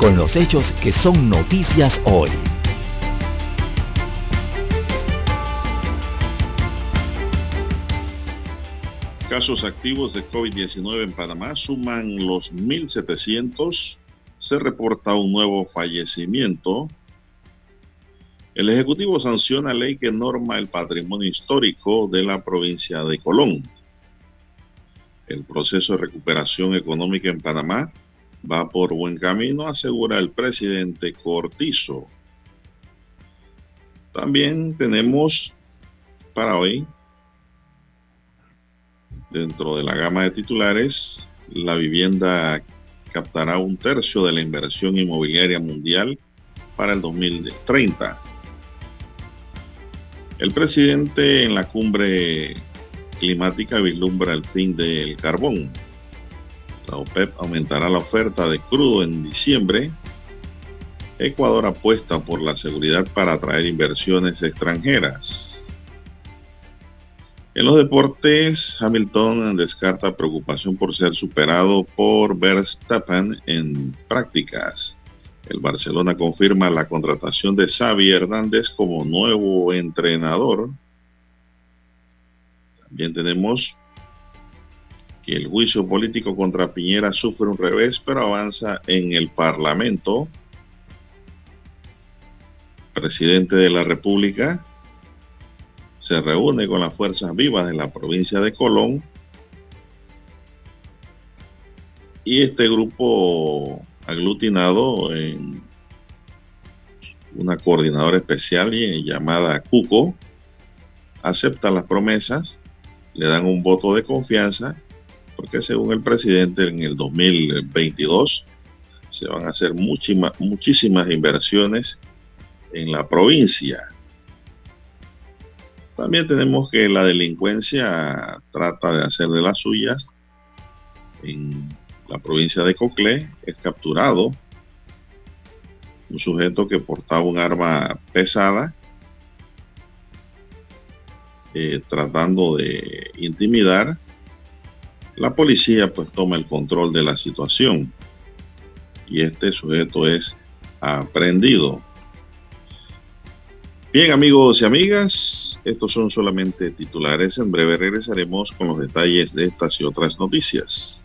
con los hechos que son noticias hoy. Casos activos de COVID-19 en Panamá suman los 1.700. Se reporta un nuevo fallecimiento. El Ejecutivo sanciona ley que norma el patrimonio histórico de la provincia de Colón. El proceso de recuperación económica en Panamá va por buen camino, asegura el presidente Cortizo. También tenemos para hoy, dentro de la gama de titulares, la vivienda captará un tercio de la inversión inmobiliaria mundial para el 2030. El presidente en la cumbre climática vislumbra el fin del carbón. La OPEP aumentará la oferta de crudo en diciembre. Ecuador apuesta por la seguridad para atraer inversiones extranjeras. En los deportes, Hamilton descarta preocupación por ser superado por Verstappen en prácticas. El Barcelona confirma la contratación de Xavi Hernández como nuevo entrenador. También tenemos que el juicio político contra Piñera sufre un revés, pero avanza en el Parlamento. El presidente de la República se reúne con las fuerzas vivas de la provincia de Colón y este grupo aglutinado en una coordinadora especial llamada Cuco acepta las promesas, le dan un voto de confianza porque según el presidente en el 2022 se van a hacer muchísimas, inversiones en la provincia. También tenemos que la delincuencia trata de hacer de las suyas. En la provincia de Coclé es capturado un sujeto que portaba un arma pesada eh, tratando de intimidar la policía pues toma el control de la situación y este sujeto es aprendido. Bien amigos y amigas, estos son solamente titulares. En breve regresaremos con los detalles de estas y otras noticias.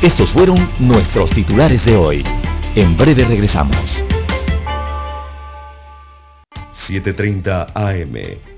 Estos fueron nuestros titulares de hoy. En breve regresamos. 7.30 AM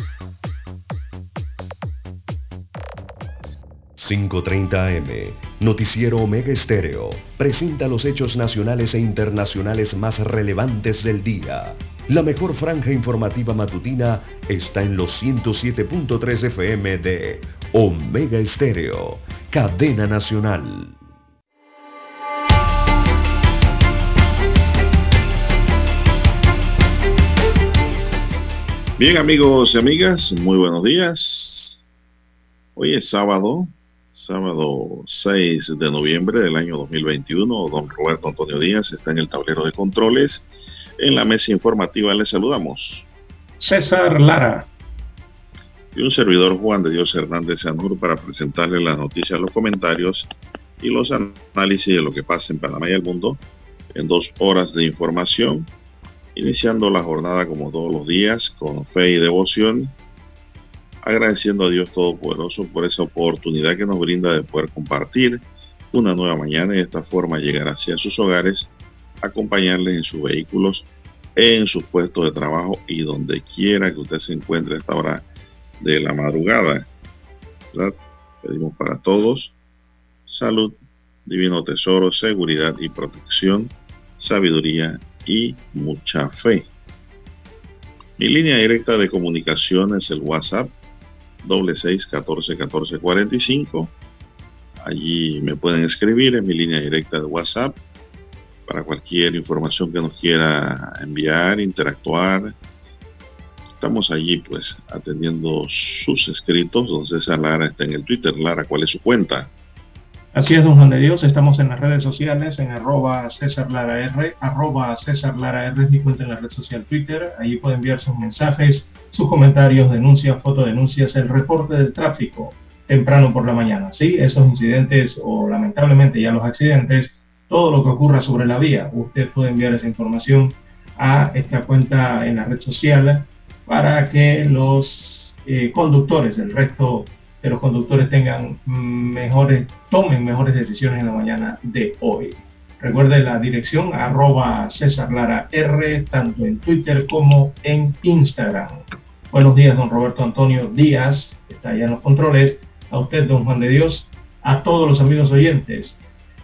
5.30 AM, Noticiero Omega Estéreo, presenta los hechos nacionales e internacionales más relevantes del día. La mejor franja informativa matutina está en los 107.3 FM de Omega Estéreo, cadena nacional. Bien amigos y amigas, muy buenos días. Hoy es sábado sábado 6 de noviembre del año 2021. Don Roberto Antonio Díaz está en el tablero de controles. En la mesa informativa le saludamos. César Lara. Y un servidor Juan de Dios Hernández Sanur para presentarle las noticias, los comentarios y los análisis de lo que pasa en Panamá y el mundo en dos horas de información, iniciando la jornada como todos los días con fe y devoción agradeciendo a Dios Todopoderoso por esa oportunidad que nos brinda de poder compartir una nueva mañana y de esta forma llegar hacia sus hogares, acompañarles en sus vehículos, en sus puestos de trabajo y donde quiera que usted se encuentre a esta hora de la madrugada. Pedimos para todos salud, divino tesoro, seguridad y protección, sabiduría y mucha fe. Mi línea directa de comunicación es el WhatsApp doble seis catorce catorce cuarenta y cinco. Allí me pueden escribir en mi línea directa de WhatsApp para cualquier información que nos quiera enviar, interactuar. Estamos allí pues atendiendo sus escritos. Don César Lara está en el Twitter. Lara, ¿cuál es su cuenta? Así es, don Juan de Dios. Estamos en las redes sociales, en arroba César Lara R, arroba César Lara R es mi cuenta en la red social Twitter. Allí puede enviar sus mensajes, sus comentarios, denuncias, fotodenuncias, el reporte del tráfico temprano por la mañana. Sí, esos incidentes o lamentablemente ya los accidentes, todo lo que ocurra sobre la vía, usted puede enviar esa información a esta cuenta en la red social para que los eh, conductores, el resto que los conductores tengan mejores, tomen mejores decisiones en la mañana de hoy. Recuerde la dirección arroba César Lara R, tanto en Twitter como en Instagram. Buenos días, don Roberto Antonio Díaz, está allá en los controles. A usted, don Juan de Dios, a todos los amigos oyentes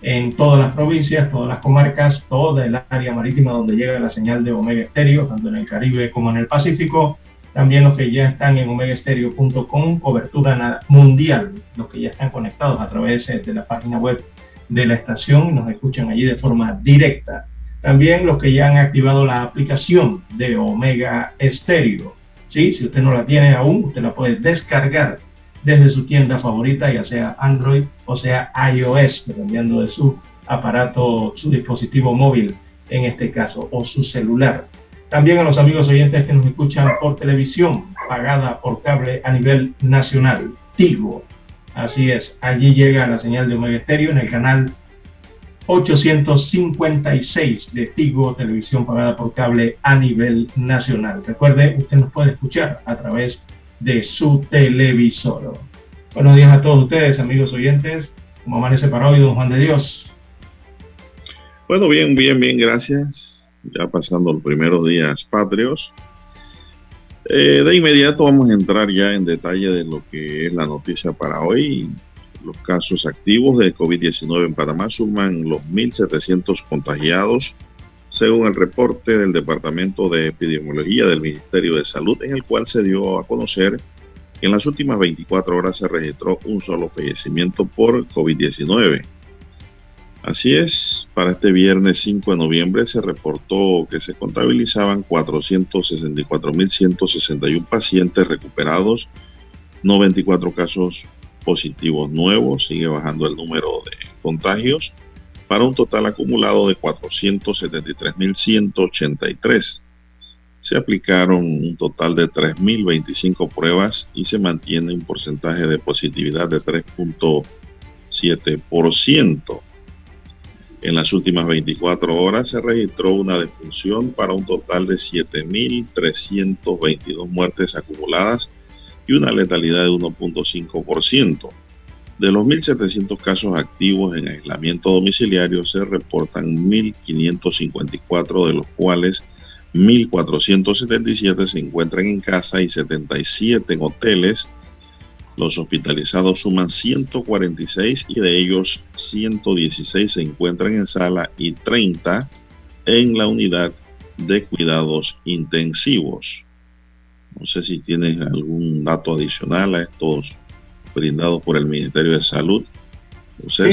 en todas las provincias, todas las comarcas, toda el área marítima donde llega la señal de Omega Estéreo, tanto en el Caribe como en el Pacífico también los que ya están en omegastereo.com, cobertura mundial, los que ya están conectados a través de la página web de la estación, nos escuchan allí de forma directa. También los que ya han activado la aplicación de Omega Stereo. ¿sí? Si usted no la tiene aún, usted la puede descargar desde su tienda favorita, ya sea Android o sea iOS, dependiendo de su aparato, su dispositivo móvil en este caso, o su celular. También a los amigos oyentes que nos escuchan por televisión, pagada por cable a nivel nacional, Tigo. Así es, allí llega la señal de Omega Estéreo en el canal 856 de Tigo, televisión pagada por cable a nivel nacional. Recuerde, usted nos puede escuchar a través de su televisor. Buenos días a todos ustedes, amigos oyentes. Como amanece para hoy, don Juan de Dios. Bueno, bien, bien, bien, gracias ya pasando los primeros días patrios. Eh, de inmediato vamos a entrar ya en detalle de lo que es la noticia para hoy. Los casos activos de COVID-19 en Panamá suman los 1.700 contagiados, según el reporte del Departamento de Epidemiología del Ministerio de Salud, en el cual se dio a conocer que en las últimas 24 horas se registró un solo fallecimiento por COVID-19. Así es, para este viernes 5 de noviembre se reportó que se contabilizaban 464.161 pacientes recuperados, 94 casos positivos nuevos, sigue bajando el número de contagios, para un total acumulado de 473.183. Se aplicaron un total de 3.025 pruebas y se mantiene un porcentaje de positividad de 3.7%. En las últimas 24 horas se registró una defunción para un total de 7.322 muertes acumuladas y una letalidad de 1.5%. De los 1.700 casos activos en aislamiento domiciliario se reportan 1.554, de los cuales 1.477 se encuentran en casa y 77 en hoteles los hospitalizados suman 146 y de ellos 116 se encuentran en sala y 30 en la unidad de cuidados intensivos. No sé si tienen algún dato adicional a estos brindados por el Ministerio de Salud. Sí,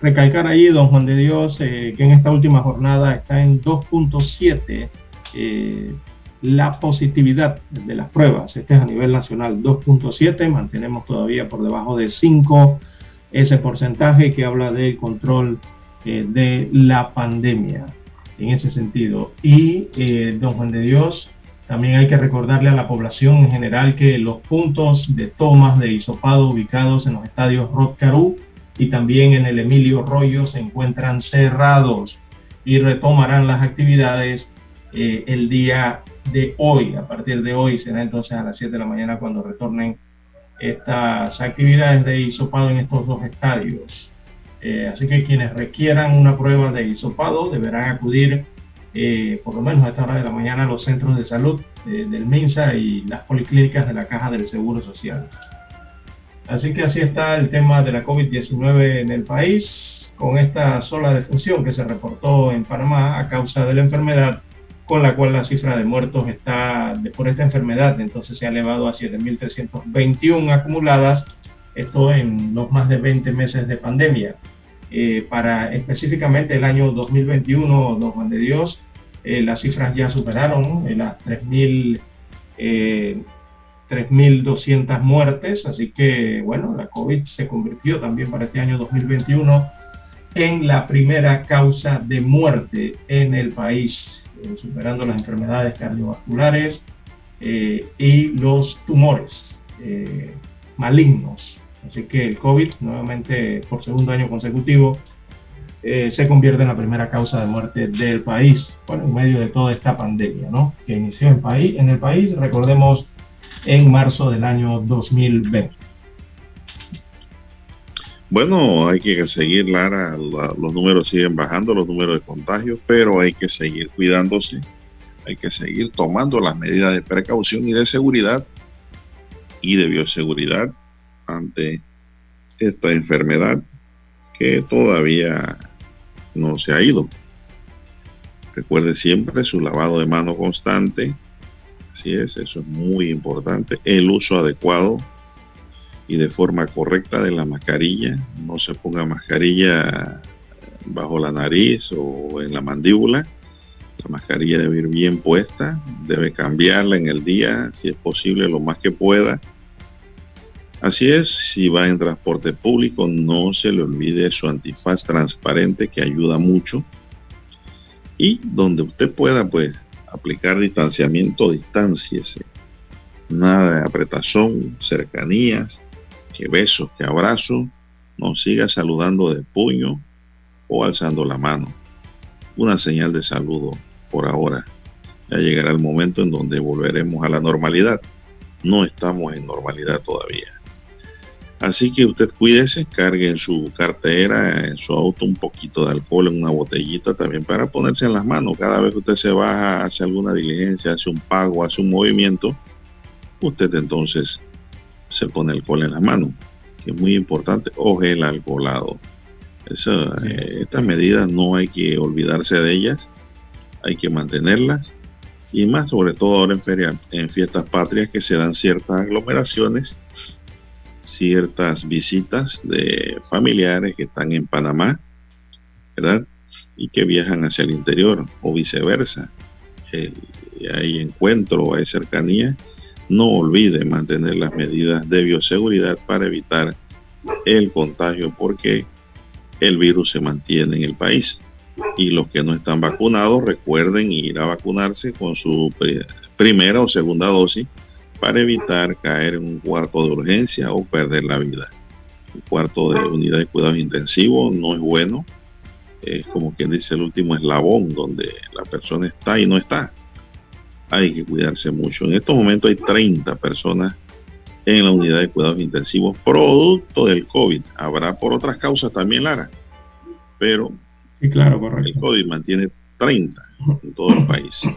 recalcar ahí, don Juan de Dios, eh, que en esta última jornada está en 2.7 la positividad de las pruebas. Este es a nivel nacional 2.7, mantenemos todavía por debajo de 5 ese porcentaje que habla del control eh, de la pandemia en ese sentido. Y eh, don Juan de Dios, también hay que recordarle a la población en general que los puntos de tomas de hisopado ubicados en los estadios Rotcarú y también en el Emilio Rollo se encuentran cerrados y retomarán las actividades eh, el día de hoy. A partir de hoy será entonces a las 7 de la mañana cuando retornen estas actividades de hisopado en estos dos estadios. Eh, así que quienes requieran una prueba de hisopado deberán acudir eh, por lo menos a esta hora de la mañana a los centros de salud del MINSA y las policlínicas de la Caja del Seguro Social. Así que así está el tema de la COVID-19 en el país, con esta sola defunción que se reportó en Panamá a causa de la enfermedad con la cual la cifra de muertos está por esta enfermedad, entonces se ha elevado a 7.321 acumuladas, esto en los más de 20 meses de pandemia. Eh, para específicamente el año 2021, don Juan de Dios, eh, las cifras ya superaron eh, las 3.000, 3.200 muertes, así que bueno, la COVID se convirtió también para este año 2021 en la primera causa de muerte en el país eh, superando las enfermedades cardiovasculares eh, y los tumores eh, malignos. Así que el COVID, nuevamente por segundo año consecutivo, se convierte en la primera causa de muerte del país, bueno, en medio de toda esta pandemia, ¿no? Que inició en, país, en el país, recordemos, en marzo del año 2020. Bueno, hay que seguir, Lara, los números siguen bajando, los números de contagios, pero hay que seguir cuidándose, hay que seguir tomando las medidas de precaución y de seguridad y de bioseguridad ante esta enfermedad que todavía no se ha ido. Recuerde siempre su lavado de mano constante, así es, eso es muy importante, el uso adecuado y de forma correcta de la mascarilla. No se ponga mascarilla bajo la nariz o en la mandíbula. La mascarilla debe ir bien puesta, debe cambiarla en el día, si es posible, lo más que pueda. Así es, si va en transporte público, no se le olvide su antifaz transparente que ayuda mucho. Y donde usted pueda, pues, aplicar distanciamiento, distánciese. Nada de apretazón, cercanías, que besos, que abrazo, nos siga saludando de puño o alzando la mano. Una señal de saludo por ahora. Ya llegará el momento en donde volveremos a la normalidad. No estamos en normalidad todavía. Así que usted cuídese, cargue en su cartera, en su auto un poquito de alcohol en una botellita también para ponerse en las manos. Cada vez que usted se baja, hace alguna diligencia, hace un pago, hace un movimiento, usted entonces se pone alcohol en la mano, que es muy importante, o gel alcoholado. Eh, estas medidas no hay que olvidarse de ellas, hay que mantenerlas y más sobre todo ahora en, feria, en fiestas patrias que se dan ciertas aglomeraciones, ciertas visitas de familiares que están en Panamá, ¿verdad? Y que viajan hacia el interior o viceversa. hay encuentro, hay cercanía no olvide mantener las medidas de bioseguridad para evitar el contagio porque el virus se mantiene en el país. Y los que no están vacunados recuerden ir a vacunarse con su primera o segunda dosis para evitar caer en un cuarto de urgencia o perder la vida. Un cuarto de unidad de cuidados intensivos no es bueno. Es como quien dice el último eslabón donde la persona está y no está hay que cuidarse mucho. En estos momentos hay 30 personas en la unidad de cuidados intensivos producto del COVID. Habrá por otras causas también, Lara, pero sí, claro, correcto. el COVID mantiene 30 en todo el país.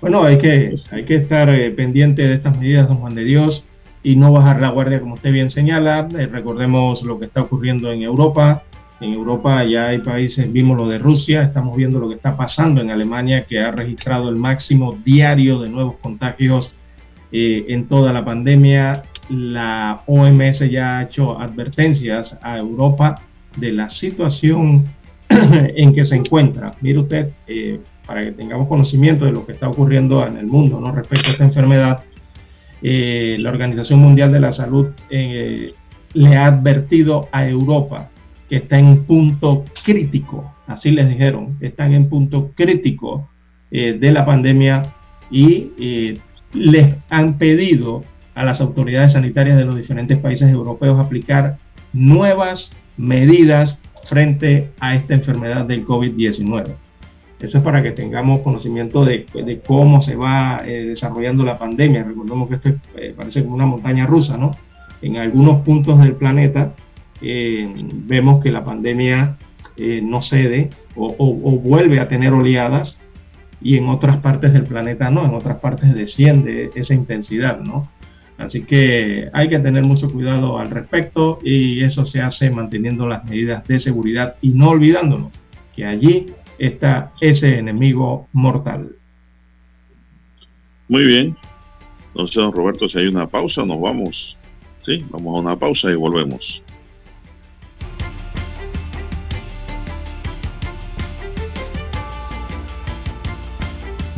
Bueno, hay que, hay que estar eh, pendiente de estas medidas, don Juan de Dios, y no bajar la guardia, como usted bien señala. Eh, recordemos lo que está ocurriendo en Europa, en Europa ya hay países, vimos lo de Rusia, estamos viendo lo que está pasando en Alemania, que ha registrado el máximo diario de nuevos contagios eh, en toda la pandemia. La OMS ya ha hecho advertencias a Europa de la situación en que se encuentra. Mire usted, eh, para que tengamos conocimiento de lo que está ocurriendo en el mundo ¿no? respecto a esta enfermedad, eh, la Organización Mundial de la Salud le ha advertido a Europa que está en punto crítico, así les dijeron, están en punto crítico eh, de la pandemia y eh, les han pedido a las autoridades sanitarias de los diferentes países europeos aplicar nuevas medidas frente a esta enfermedad del COVID-19. Eso es para que tengamos conocimiento de, cómo se va eh, desarrollando la pandemia. Recordemos que esto eh, parece como una montaña rusa, ¿no? En algunos puntos del planeta eh, vemos que la pandemia no cede o, o, vuelve a tener oleadas y en otras partes del planeta no, en otras partes desciende esa intensidad, ¿no? Así que hay que tener mucho cuidado al respecto y eso se hace manteniendo las medidas de seguridad y no olvidándonos que allí está ese enemigo mortal. Muy bien. Entonces, don Roberto, si hay una pausa, nos vamos. Sí, vamos a una pausa y volvemos.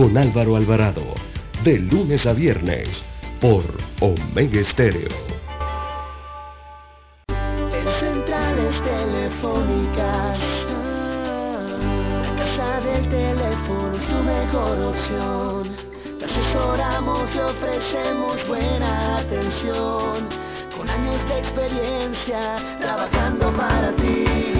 Con Álvaro Alvarado. De lunes a viernes. Por Omega Estéreo. Te asesoramos y ofrecemos buena atención. Con años de experiencia trabajando para ti.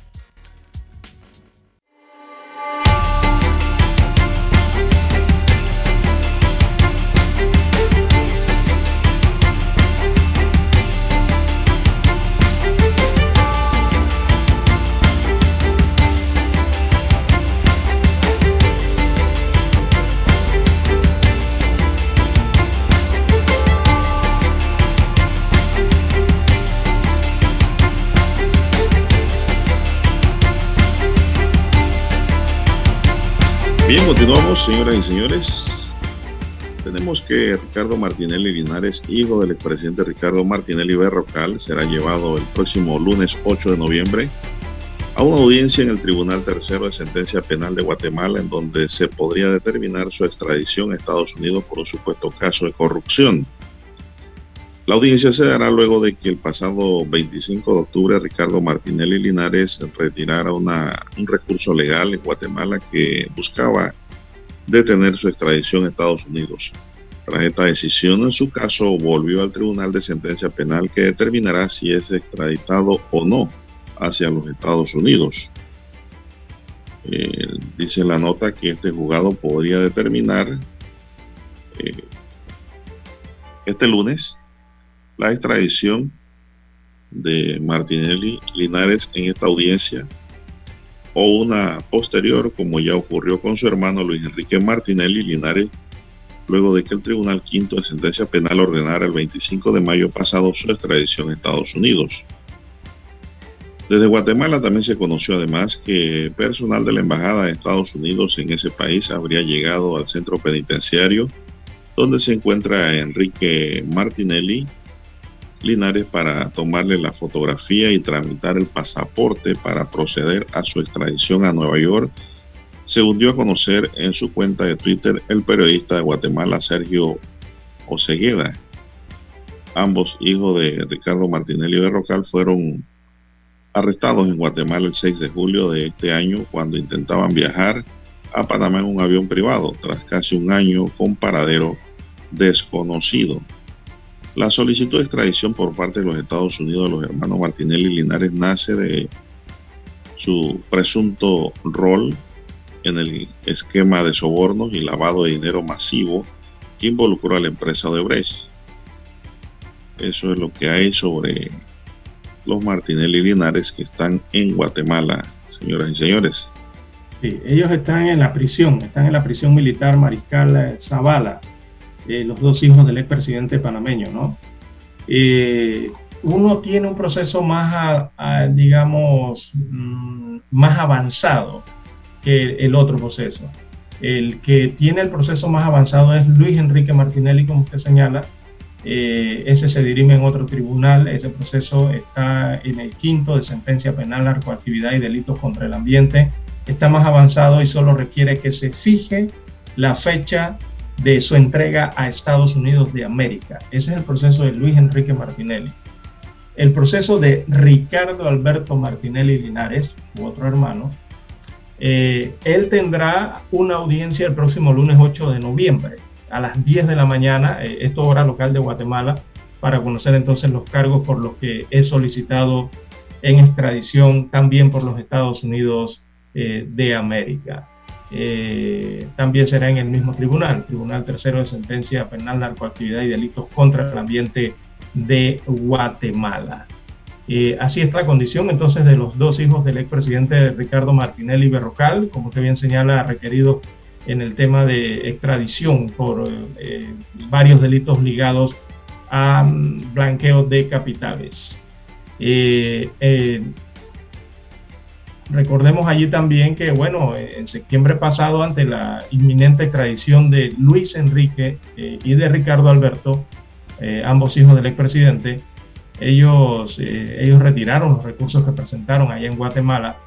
Bien, continuamos, señoras y señores. Tenemos que Ricardo Martinelli Linares, hijo del expresidente Ricardo Martinelli Berrocal, será llevado el próximo lunes 8 de noviembre a una audiencia en el Tribunal Tercero de Sentencia Penal de Guatemala, en donde se podría determinar su extradición a Estados Unidos por un supuesto caso de corrupción. La audiencia se dará luego de que el pasado 25 de octubre Ricardo Martinelli Linares retirara un recurso legal en Guatemala que buscaba detener su extradición a Estados Unidos. Tras esta decisión, en su caso, volvió al Tribunal de Sentencia Penal que determinará si es extraditado o no hacia los Estados Unidos. Eh, dice la nota que este juzgado podría determinar eh, este lunes la extradición de Martinelli Linares en esta audiencia o una posterior, como ya ocurrió con su hermano Luis Enrique Martinelli Linares, luego de que el Tribunal Quinto de Sentencia Penal ordenara el 25 de mayo pasado su extradición a Estados Unidos. Desde Guatemala también se conoció además que personal de la Embajada de Estados Unidos en ese país habría llegado al centro penitenciario donde se encuentra Enrique Martinelli, Linares para tomarle la fotografía y tramitar el pasaporte para proceder a su extradición a Nueva York según dio a conocer en su cuenta de Twitter el periodista de Guatemala Sergio Osegueda. Ambos hijos de Ricardo Martinelli Berrocal fueron arrestados en Guatemala el 6 de julio de este año cuando intentaban viajar a Panamá en un avión privado tras casi un año con paradero desconocido. La solicitud de extradición por parte de los Estados Unidos de los hermanos Martinelli y Linares nace de su presunto rol en el esquema de sobornos y lavado de dinero masivo que involucró a la empresa Odebrecht. Eso es lo que hay sobre los Martinelli Linares que están en Guatemala, señoras y señores. Sí, ellos están en la prisión, están en la prisión militar Mariscal Zavala, eh, los dos hijos del expresidente panameño, ¿no? Eh, uno tiene un proceso más, digamos, mm, más avanzado que el otro proceso. El que tiene el proceso más avanzado es Luis Enrique Martinelli, como usted señala, eh, ese se dirime en otro tribunal, ese proceso está en el quinto de sentencia penal, narcoactividad y delitos contra el ambiente. Está más avanzado y solo requiere que se fije la fecha de su entrega a Estados Unidos de América. Ese es el proceso de Luis Enrique Martinelli. El proceso de Ricardo Alberto Martinelli Linares, u otro hermano, eh, él tendrá una audiencia el próximo lunes 8 de noviembre a las 10 de la mañana, eh, esto hora local de Guatemala, para conocer entonces los cargos por los que he solicitado en extradición también por los Estados Unidos eh, de América. Eh, también será en el mismo tribunal, Tribunal Tercero de Sentencia Penal, Narcoactividad y Delitos contra el Ambiente de Guatemala. así está la condición entonces de los dos hijos del expresidente Ricardo Martinelli Berrocal, como usted bien señala, requerido en el tema de extradición por eh, varios delitos ligados a mm, blanqueo de capitales. Eh, eh, recordemos allí también que, bueno, en septiembre pasado, ante la inminente extradición de Luis Enrique y de Ricardo Alberto, ambos hijos del expresidente, ellos, ellos retiraron los recursos que presentaron allá en Guatemala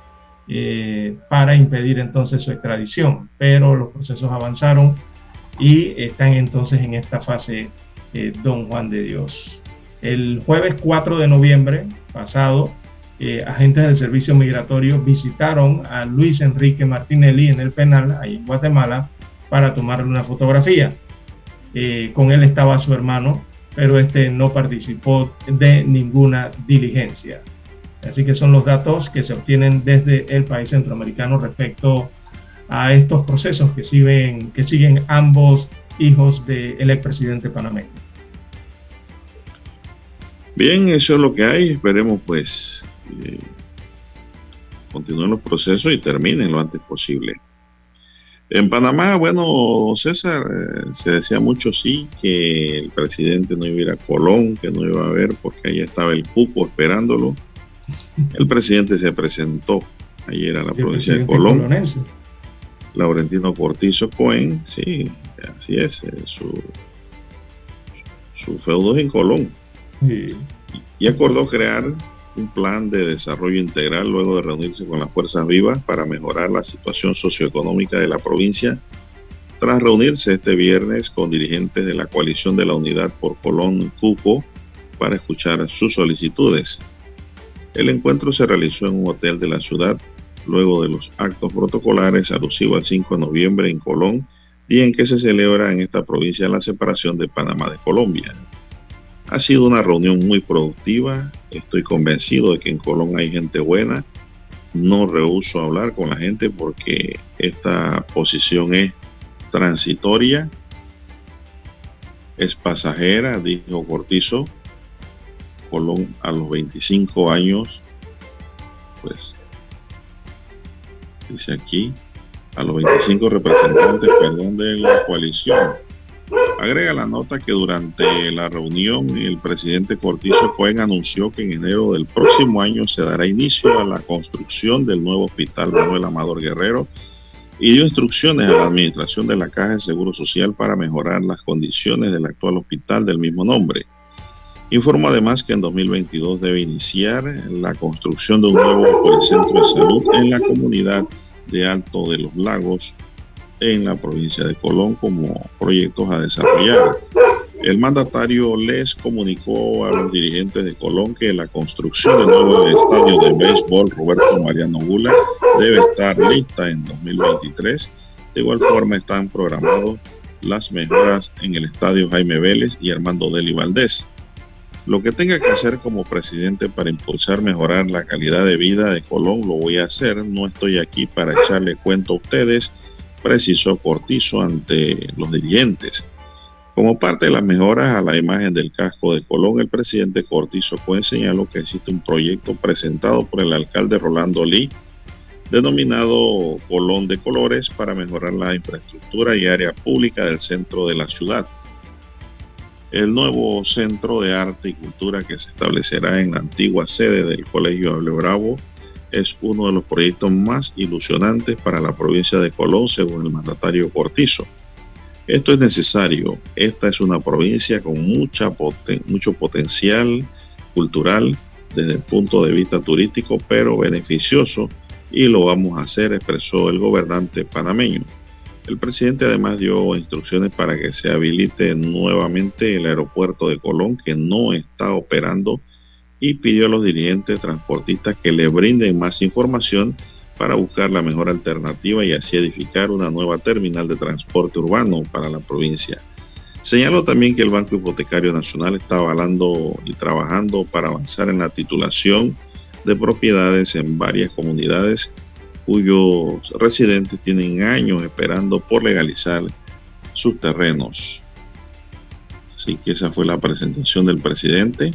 eh, para impedir entonces su extradición. Pero los procesos avanzaron y están entonces en esta fase eh, Don Juan de Dios. El jueves 4 de noviembre pasado, eh, agentes del servicio migratorio visitaron a Luis Enrique Martinelli en el penal, ahí en Guatemala, para tomarle una fotografía. con él estaba su hermano, pero este no participó de ninguna diligencia. Así que son los datos que se obtienen desde el país centroamericano respecto a estos procesos que siguen, que siguen ambos hijos del expresidente panameño. Bien, eso es lo que hay. Esperemos pues eh, continúen los procesos y terminen lo antes posible. En Panamá, bueno, César, eh, se decía mucho sí que el presidente no iba a ir a Colón, que no iba a ver porque ahí estaba el cupo esperándolo el presidente se presentó ayer a la provincia de Colón. Laurentino Cortizo Cohen, sí, así es, eh, su, su feudo es en Colón. Y acordó crear un plan de desarrollo integral luego de reunirse con las fuerzas vivas para mejorar la situación socioeconómica de la provincia, tras reunirse este viernes con dirigentes de la coalición de la Unidad por Colón Cupo para escuchar sus solicitudes. El encuentro se realizó en un hotel de la ciudad luego de los actos protocolares alusivos al 5 de noviembre en Colón, día en que se celebra en esta provincia la separación de Panamá de Colombia. Ha sido una reunión muy productiva, estoy convencido de que en Colón hay gente buena, no rehuso hablar con la gente porque esta posición es transitoria, es pasajera, dijo Cortizo, Colón a los 25 años, pues dice aquí, a los 25 representantes, perdón, de la coalición. Agrega la nota que durante la reunión el presidente Cortizo Cohen anunció que en enero del próximo año se dará inicio a la construcción del nuevo hospital Manuel Amador Guerrero y dio instrucciones a la administración de la Caja de Seguro Social para mejorar las condiciones del actual hospital del mismo nombre. Informa además que en 2022 debe iniciar la construcción de un nuevo policentro de salud en la comunidad de Alto de los Lagos en la provincia de Colón como proyectos a desarrollar. El mandatario les comunicó a los dirigentes de Colón que la construcción del nuevo estadio de béisbol Roberto Mariano Gula debe estar lista en 2023. De igual forma están programados las mejoras en el estadio Jaime Vélez y Armando Deli Valdés. Lo que tenga que hacer como presidente para impulsar, mejorar la calidad de vida de Colón, lo voy a hacer. No estoy aquí para echarle cuento a ustedes, precisó Cortizo ante los dirigentes. Como parte de las mejoras a la imagen del casco de Colón, el presidente Cortizo fue señaló que existe un proyecto presentado por el alcalde Rolando Lee, denominado Colón de Colores, para mejorar la infraestructura y área pública del centro de la ciudad. El nuevo centro de arte y cultura que se establecerá en la antigua sede del Colegio Able Bravo es uno de los proyectos más ilusionantes para la provincia de Colón, según el mandatario Cortizo. Esto es necesario. Esta es una provincia con mucha mucho potencial cultural desde el punto de vista turístico, pero beneficioso y lo vamos a hacer, expresó el gobernante panameño. El presidente además dio instrucciones para que se habilite nuevamente el aeropuerto de Colón, que no está operando, y pidió a los dirigentes transportistas que le brinden más información para buscar la mejor alternativa y así edificar una nueva terminal de transporte urbano para la provincia. Señaló también que el Banco Hipotecario Nacional está avalando y trabajando para avanzar en la titulación de propiedades en varias comunidades cuyos residentes tienen años esperando por legalizar sus terrenos. Así que esa fue la presentación del presidente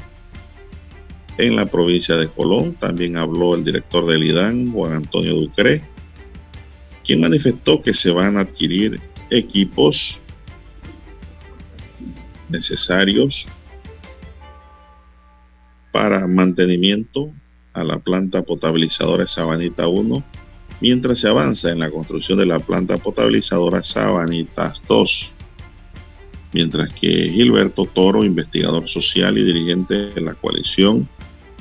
en la provincia de Colón. También habló el director del IDAN, Juan Antonio Ducre, quien manifestó que se van a adquirir equipos necesarios para mantenimiento a la planta potabilizadora Sabanita 1, mientras se avanza en la construcción de la planta potabilizadora Sabanitas 2. Mientras que Gilberto Toro, investigador social y dirigente de la coalición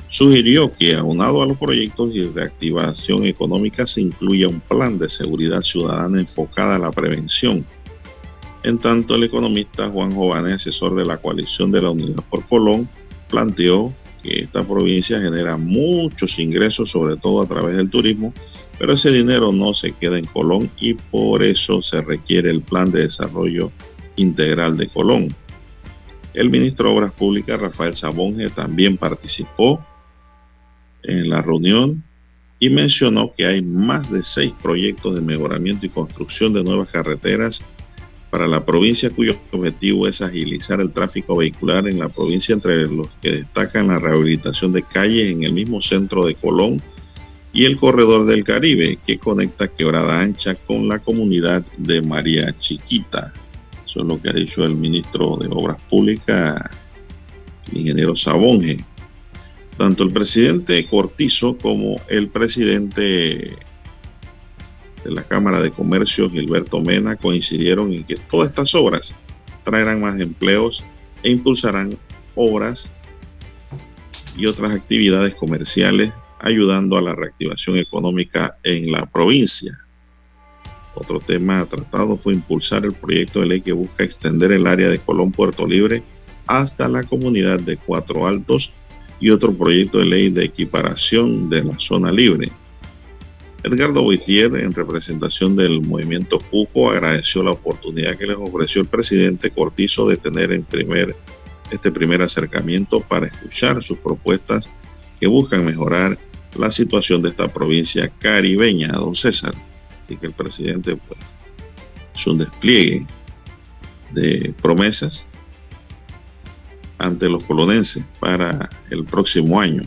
sugirió que aunado a los proyectos de reactivación económica se incluya un plan de seguridad ciudadana enfocada a la prevención. En tanto, el economista Juan Jovane, asesor de la coalición de la Unidad por Colón, planteó que esta provincia genera muchos ingresos, sobre todo a través del turismo, pero ese dinero no se queda en Colón y por eso se requiere el plan de desarrollo integral de Colón. El ministro de Obras Públicas, Rafael Sabonge, también participó en la reunión y mencionó que hay más de seis proyectos de mejoramiento y construcción de nuevas carreteras para la provincia cuyo objetivo es agilizar el tráfico vehicular en la provincia entre los que destacan la rehabilitación de calles en el mismo centro de Colón y el corredor del Caribe que conecta Quebrada Ancha con la comunidad de María Chiquita. Eso es lo que ha dicho el ministro de Obras Públicas, ingeniero Sabonge. Tanto el presidente Cortizo como el presidente de la Cámara de Comercio, Gilberto Mena, coincidieron en que todas estas obras traerán más empleos e impulsarán obras y otras actividades comerciales, ayudando a la reactivación económica en la provincia. Otro tema tratado fue impulsar el proyecto de ley que busca extender el área de Colón Puerto Libre hasta la comunidad de Cuatro Altos y otro proyecto de ley de equiparación de la zona libre. Edgardo Boitier, en representación del movimiento Cuco, agradeció la oportunidad que les ofreció el presidente Cortizo de tener en primer, este primer acercamiento para escuchar sus propuestas que buscan mejorar la situación de esta provincia caribeña, don César. Así que el presidente pues, es un despliegue de promesas ante los colonenses para el próximo año.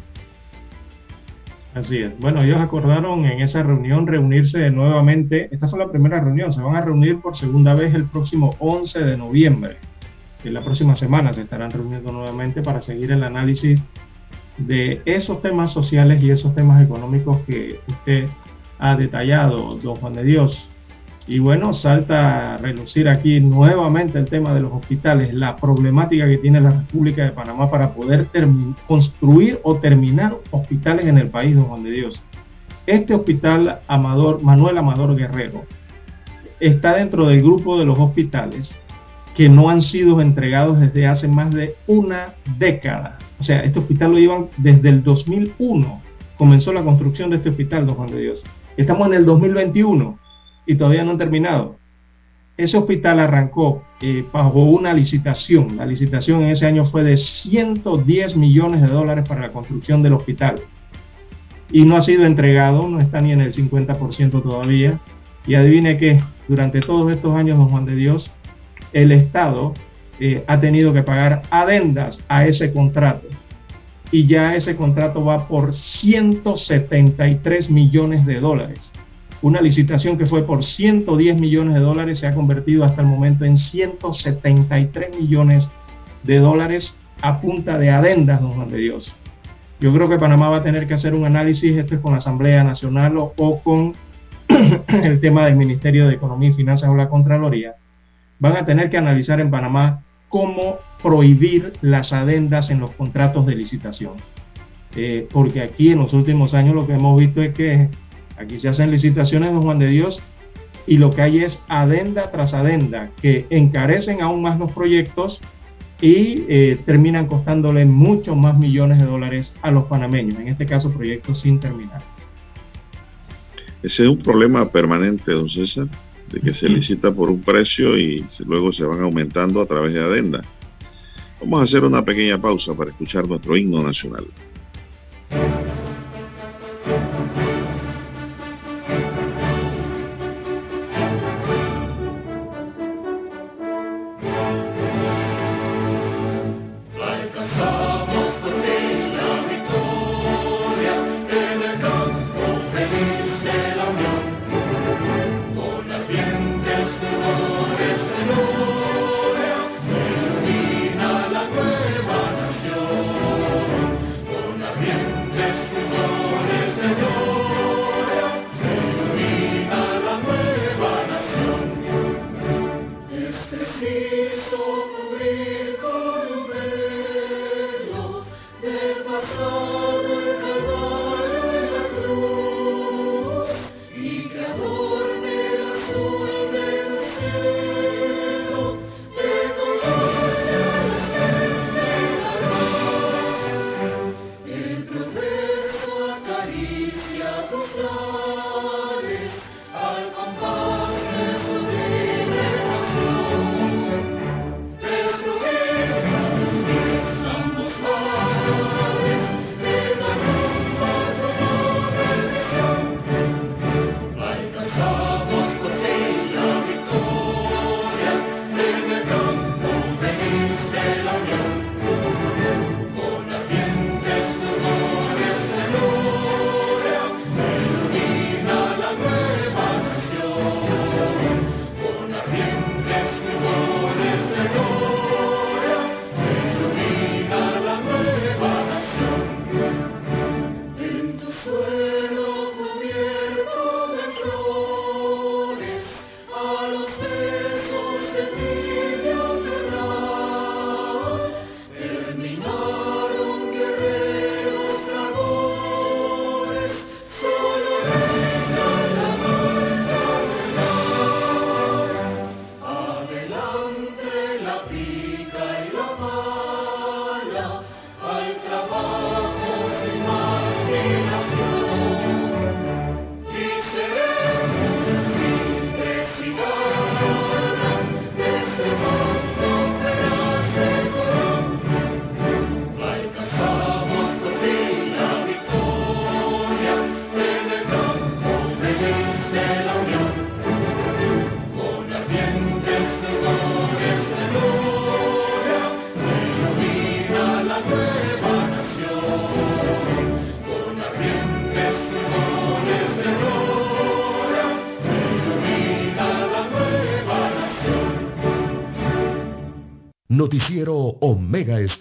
Así es. Bueno, ellos acordaron en esa reunión reunirse nuevamente. Esta fue la primera reunión. Se van a reunir por segunda vez el próximo 11 de noviembre. En la próxima semana se estarán reuniendo nuevamente para seguir el análisis de esos temas sociales y esos temas económicos que usted ha detallado, don Juan de Dios. Y bueno, salta a relucir aquí nuevamente el tema de los hospitales, la problemática que tiene la República de Panamá para poder construir o terminar hospitales en el país, don Juan de Dios. este hospital Amador, Manuel Amador Guerrero está dentro del grupo de los hospitales que no han sido entregados desde hace más de una década. O sea, este hospital lo llevan desde el 2001. Comenzó la construcción de este hospital, don Juan de Dios. Estamos en el 2021 y todavía no han terminado. Ese hospital arrancó eh, bajo una licitación. La licitación en ese año fue de 110 millones de dólares para la construcción del hospital. Y no ha sido entregado, no está ni en el 50% todavía. Y adivine que durante todos estos años, don Juan de Dios, el Estado eh, ha tenido que pagar adendas a ese contrato. Y ya ese contrato va por 173 millones de dólares. Una licitación que fue por 110 millones de dólares se ha convertido hasta el momento en 173 millones de dólares a punta de adendas, don Juan de Dios. Yo creo que Panamá va a tener que hacer un análisis, esto es con la Asamblea Nacional o, con el tema del Ministerio de Economía y Finanzas o la Contraloría, van a tener que analizar en Panamá cómo prohibir las adendas en los contratos de licitación. Eh, porque aquí en los últimos años lo que hemos visto es que aquí se hacen licitaciones, don Juan de Dios, y lo que hay es adenda tras adenda, que encarecen aún más los proyectos y eh, terminan costándole muchos más millones de dólares a los panameños, en este caso proyectos sin terminar. Ese es un problema permanente, don César de que se licita por un precio y luego se van aumentando a través de adenda. Vamos a hacer una pequeña pausa para escuchar nuestro himno nacional.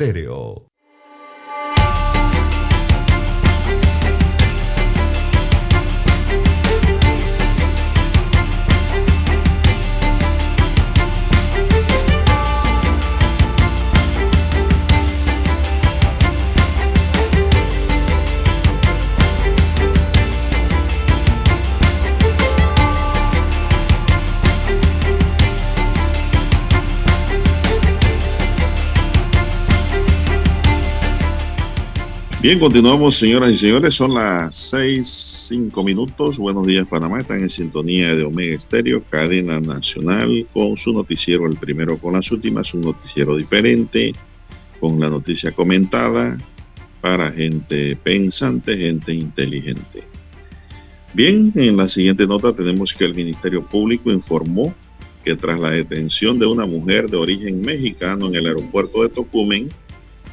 Estéreo. Bien, continuamos, señoras y señores. Son las seis, cinco minutos. Buenos días, Panamá. Están en sintonía de Omega Estéreo, cadena nacional, con su noticiero, el primero con las últimas, un noticiero diferente, con la noticia comentada para gente pensante, gente inteligente. Bien, en la siguiente nota tenemos que el Ministerio Público informó que tras la detención de una mujer de origen mexicano en el aeropuerto de Tocumen,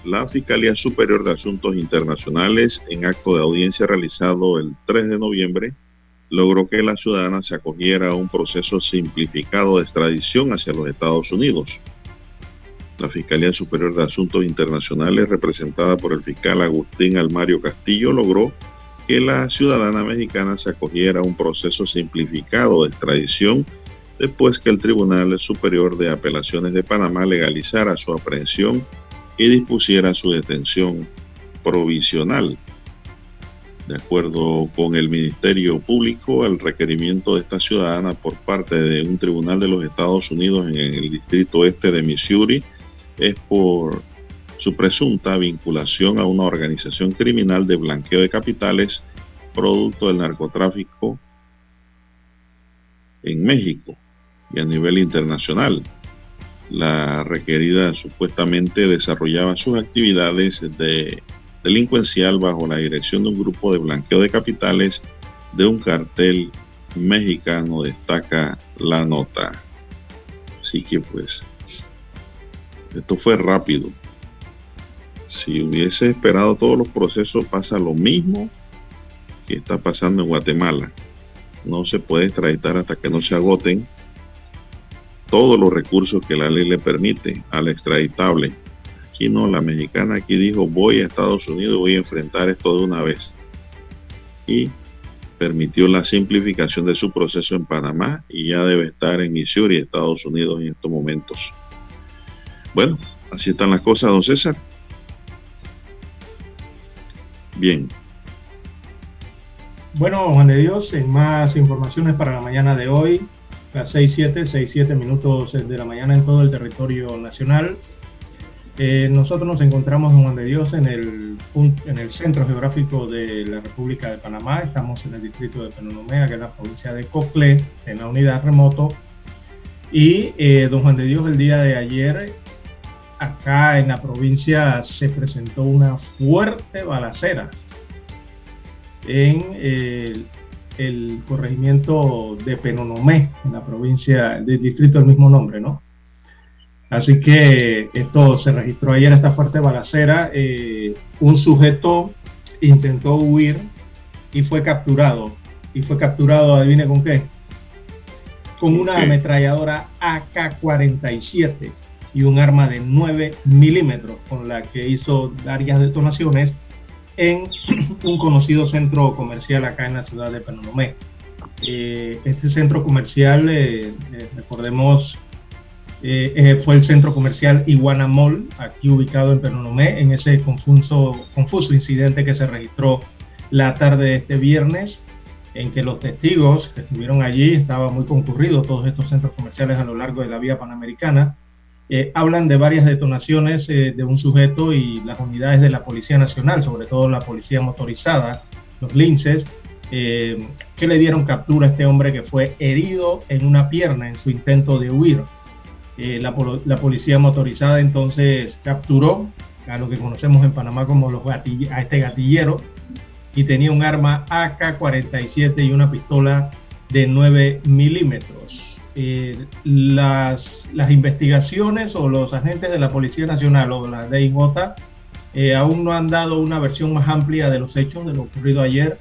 la Fiscalía Superior de Asuntos Internacionales, en acto de audiencia realizado el 3 de noviembre, logró que la ciudadana se acogiera a un proceso simplificado de extradición hacia los Estados Unidos. La Fiscalía Superior de Asuntos Internacionales, representada por el fiscal Agustín Almario Castillo, logró que la ciudadana mexicana se acogiera a un proceso simplificado de extradición después que el Tribunal Superior de Apelaciones de Panamá legalizara su aprehensión y dispusiera su detención provisional. De acuerdo con el Ministerio Público, el requerimiento de esta ciudadana por parte de un tribunal de los Estados Unidos en el distrito este de Missouri es por su presunta vinculación a una organización criminal de blanqueo de capitales producto del narcotráfico en México y a nivel internacional. La requerida supuestamente desarrollaba sus actividades de delincuencial bajo la dirección de un grupo de blanqueo de capitales de un cartel mexicano, destaca la nota. Así que pues, esto fue rápido. Si hubiese esperado todos los procesos, pasa lo mismo que está pasando en Guatemala. No se puede extraditar hasta que no se agoten todos los recursos que la ley le permite al extraditable. Aquí no, la mexicana aquí dijo voy a Estados Unidos, voy a enfrentar esto de una vez. Y permitió la simplificación de su proceso en Panamá y ya debe estar en Missouri, Estados Unidos en estos momentos. Bueno, así están las cosas, don César. Bien. Bueno, Juan de Dios, en más informaciones para la mañana de hoy, las 6-7, 6-7 minutos de la mañana en todo el territorio nacional. Eh, nosotros nos encontramos en Juan de Dios en el, en el centro geográfico de la República de Panamá. Estamos en el distrito de Penonomea, que es la provincia de Coclé, en la unidad remoto. Y eh, don Juan de Dios, el día de ayer, acá en la provincia se presentó una fuerte balacera en el el corregimiento de Penonomé, en la provincia del distrito del mismo nombre, ¿no? Así que esto se registró ayer, esta fuerte balacera. Eh, un sujeto intentó huir y fue capturado. Y fue capturado, adivine con qué. Con una ametralladora AK-47 y un arma de 9 milímetros con la que hizo varias detonaciones en un conocido centro comercial acá en la ciudad de Penonomé. Eh, este centro comercial, eh, eh, recordemos, fue el centro comercial Iguana Mall, aquí ubicado en Penonomé, en ese confuso, incidente que se registró la tarde de este viernes, en que los testigos que estuvieron allí, estaban muy concurridos todos estos centros comerciales a lo largo de la vía panamericana, eh, hablan de varias detonaciones eh, de un sujeto y las unidades de la Policía Nacional, sobre todo la Policía Motorizada, los linces, eh, que le dieron captura a este hombre que fue herido en una pierna en su intento de huir. La, la, Policía Motorizada entonces capturó a lo que conocemos en Panamá como los a este gatillero y tenía un arma AK-47 y una pistola de 9 milímetros. Eh, las, las, investigaciones o los agentes de la Policía Nacional o la DIJ eh, aún no han dado una versión más amplia de los hechos de lo ocurrido ayer,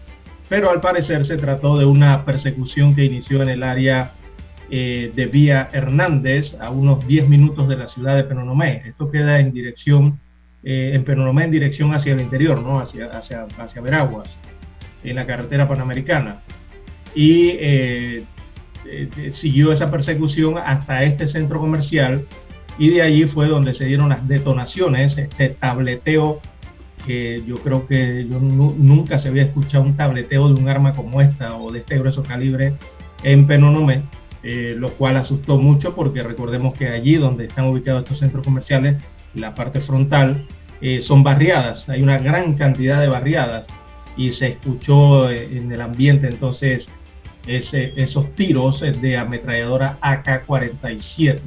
pero al parecer se trató de una persecución que inició en el área eh, de Vía Hernández, a unos 10 minutos de la ciudad de Penonomé. Esto queda en dirección, en Penonomé en dirección hacia el interior, ¿no? hacia, hacia, hacia Veraguas, en la carretera panamericana. Y eh, eh, siguió esa persecución hasta este centro comercial y de allí fue donde se dieron las detonaciones, este tableteo que yo creo que yo nunca se había escuchado un tableteo de un arma como esta o de este grueso calibre en Penonomé, eh, lo cual asustó mucho porque recordemos que allí donde están ubicados estos centros comerciales, la parte frontal eh, son barriadas, hay una gran cantidad de barriadas y se escuchó en el ambiente. Entonces esos tiros de ametralladora AK-47.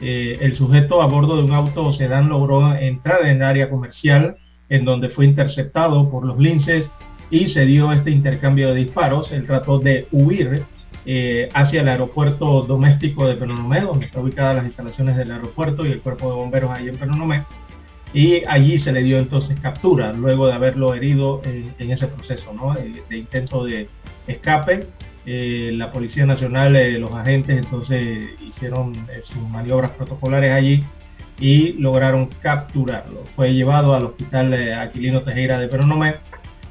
el sujeto a bordo de un auto sedán logró entrar en el área comercial en donde fue interceptado por los linces y se dio este intercambio de disparos. Él trató de huir eh, hacia el aeropuerto doméstico de Penonomé, donde está ubicadas las instalaciones del aeropuerto y el cuerpo de bomberos ahí en Penonomé. Y allí se le dio entonces captura, luego de haberlo herido en, ese proceso de, intento de escape. Eh, la Policía Nacional, eh, los agentes entonces hicieron sus maniobras protocolares allí y lograron capturarlo. Fue llevado al hospital Aquilino Tejera de Penonomé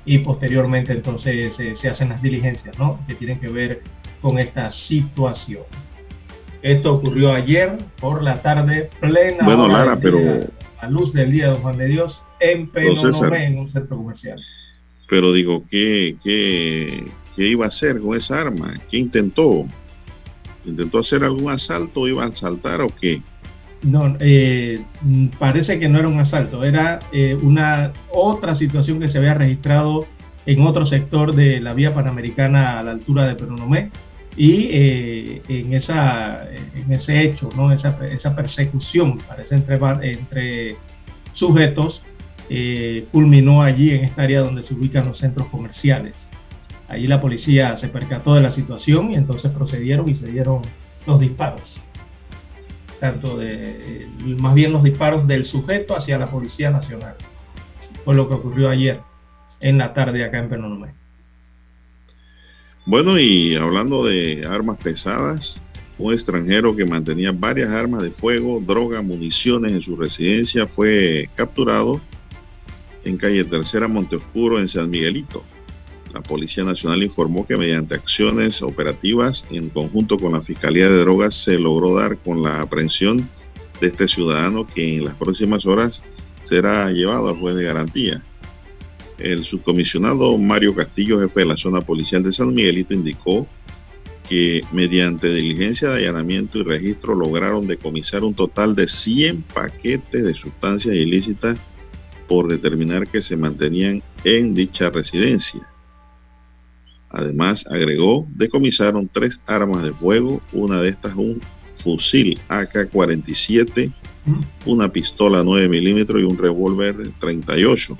y posteriormente entonces se hacen las diligencias que tienen que ver con esta situación. Esto ocurrió ayer por la tarde, plena bueno, Lara, pero a luz del día de Juan de Dios en Penonomé, en un centro comercial. Pero digo, ¿qué, qué, qué iba a hacer con esa arma? ¿Qué intentó? ¿Intentó hacer algún asalto? ¿Iba a asaltar o qué? No, eh, parece que no era un asalto, era eh, una otra situación que se había registrado en otro sector de la vía panamericana a la altura de Peronomé y eh, en, esa, en ese hecho, ¿no? esa, esa persecución parece entre, entre sujetos culminó allí en esta área donde se ubican los centros comerciales. Allí la policía se percató de la situación y entonces procedieron y se dieron los disparos tanto de, más bien los disparos del sujeto hacia la Policía Nacional. Fue lo que ocurrió ayer en la tarde acá en Penonomé. Bueno, y hablando de armas pesadas, un extranjero que mantenía varias armas de fuego, droga, municiones en su residencia fue capturado en calle Tercera Monteoscuro en San Miguelito. La Policía Nacional informó que mediante acciones operativas en conjunto con la Fiscalía de Drogas se logró dar con la aprehensión de este ciudadano que en las próximas horas será llevado al juez de garantía. El subcomisionado Mario Castillo, jefe de la zona policial de San Miguelito, indicó que mediante diligencia de allanamiento y registro lograron decomisar un total de 100 paquetes de sustancias ilícitas por determinar que se mantenían en dicha residencia. Además, agregó, decomisaron tres armas de fuego, una de estas un fusil AK-47, una pistola 9 milímetros y un revólver 38.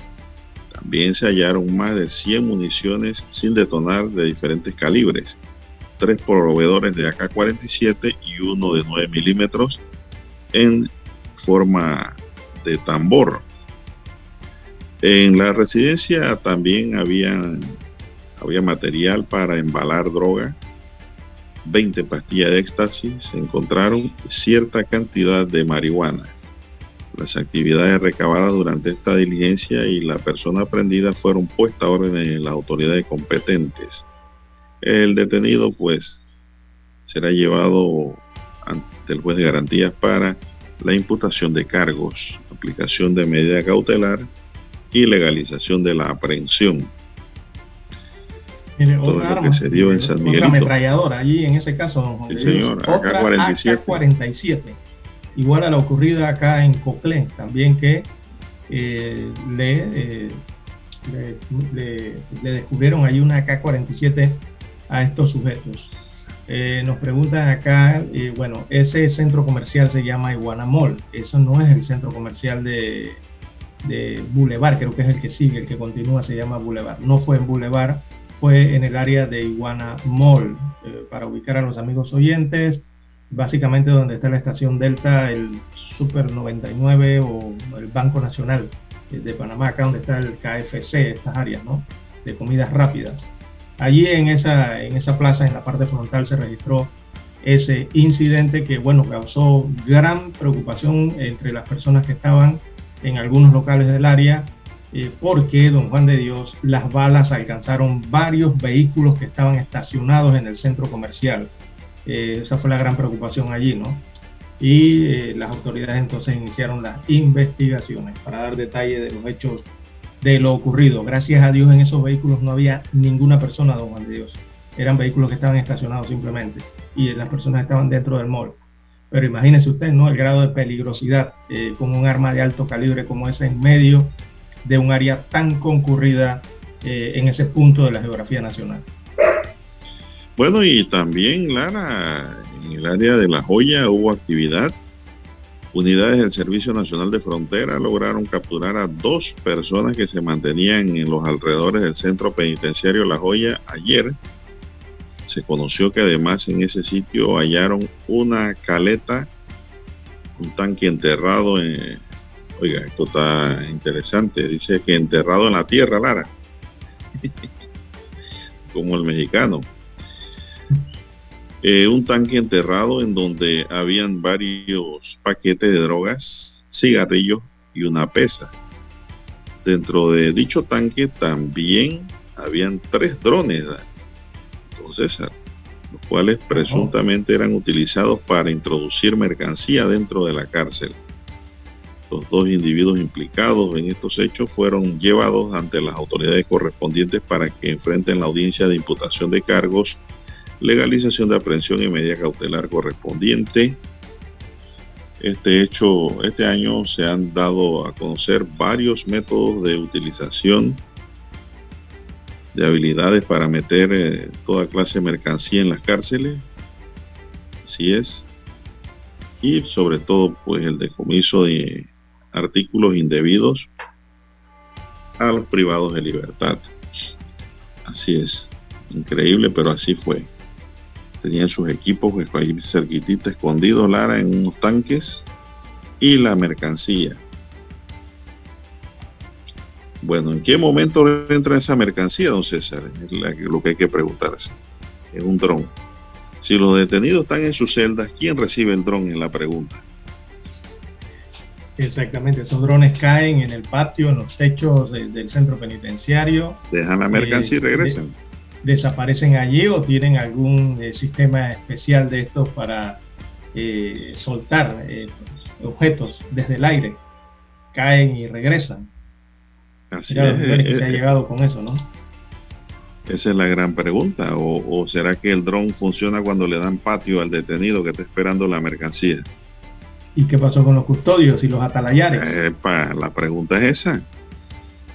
También se hallaron más de 100 municiones sin detonar de diferentes calibres, tres proveedores de AK-47 y uno de 9 milímetros en forma de tambor. En la residencia también habían había material para embalar droga, 20 pastillas de éxtasis, se encontraron cierta cantidad de marihuana. Las actividades recabadas durante esta diligencia y la persona prendida fueron puestas a orden en las autoridades competentes. El detenido pues será llevado ante el juez de garantías para la imputación de cargos, aplicación de medida cautelar y legalización de la aprehensión todo lo que se dio en San Miguelito. Otra ametralladora allí en ese caso. Sí, señor, AK-47. AK-47. Igual a la ocurrida acá en Coclén, también que eh, eh, le, le, descubrieron allí una AK-47 a estos sujetos. Eh, nos preguntan acá, bueno, ese centro comercial se llama Iguana Mall. Eso no es el centro comercial de, de Boulevard, creo que es el que sigue, el que continúa se llama Boulevard. No fue en Boulevard, fue en el área de Iguana Mall. Eh, para ubicar a los amigos oyentes, básicamente donde está la estación Delta, el Super 99 o el Banco Nacional de Panamá, acá donde está el KFC, estas áreas ¿no? de comidas rápidas. Allí en esa, en esa plaza, en la parte frontal, se registró ese incidente que, bueno, causó gran preocupación entre las personas que estaban en algunos locales del área eh, porque, don Juan de Dios, las balas alcanzaron varios vehículos que estaban estacionados en el centro comercial. Eh, esa fue la gran preocupación allí, ¿no? Y eh, las autoridades entonces iniciaron las investigaciones para dar detalle de los hechos de lo ocurrido. Gracias a Dios en esos vehículos no había ninguna persona, don Juan de Dios. Eran vehículos que estaban estacionados simplemente y las personas estaban dentro del mall. pero imagínese usted, ¿no? El grado de peligrosidad eh, con un arma de alto calibre como esa en medio de un área tan concurrida eh, en ese punto de la geografía nacional. Bueno, y también, Lara, en el área de La Joya hubo actividad. Unidades del Servicio Nacional de Frontera lograron capturar a dos personas que se mantenían en los alrededores del centro penitenciario La Joya ayer se conoció que además en ese sitio hallaron una caleta, un tanque enterrado en... Oiga, esto está interesante. Dice que enterrado en la tierra, Lara. Como el mexicano. Eh, un tanque enterrado en donde habían varios paquetes de drogas, cigarrillos y una pesa. Dentro de dicho tanque también habían tres drones César, los cuales presuntamente eran utilizados para introducir mercancía dentro de la cárcel. Los dos individuos implicados en estos hechos fueron llevados ante las autoridades correspondientes para que enfrenten la audiencia de imputación de cargos, legalización de aprehensión y medida cautelar correspondiente. Este hecho, este año se han dado a conocer varios métodos de utilización de habilidades para meter eh, toda clase de mercancía en las cárceles. Así es. Y sobre todo, pues el decomiso de artículos indebidos a los privados de libertad. Así es. Increíble, pero así fue. Tenían sus equipos pues, ahí cerquitita escondidos, Lara, en unos tanques y la mercancía. Bueno, ¿en qué momento entra esa mercancía, don César? Es lo que hay que preguntarse. Es un dron. Si los detenidos están en sus celdas, ¿quién recibe el dron en la pregunta? Exactamente, esos drones caen en el patio, en los techos del centro penitenciario. Dejan la mercancía y eh, regresan. desaparecen allí o tienen algún eh, sistema especial de estos para eh, soltar objetos desde el aire. Caen y regresan. Así es. Que se ha llegado con eso, ¿no? Esa es la gran pregunta. ¿O, será que el dron funciona cuando le dan patio al detenido que está esperando la mercancía? ¿Y qué pasó con los custodios y los atalayares? la pregunta es esa.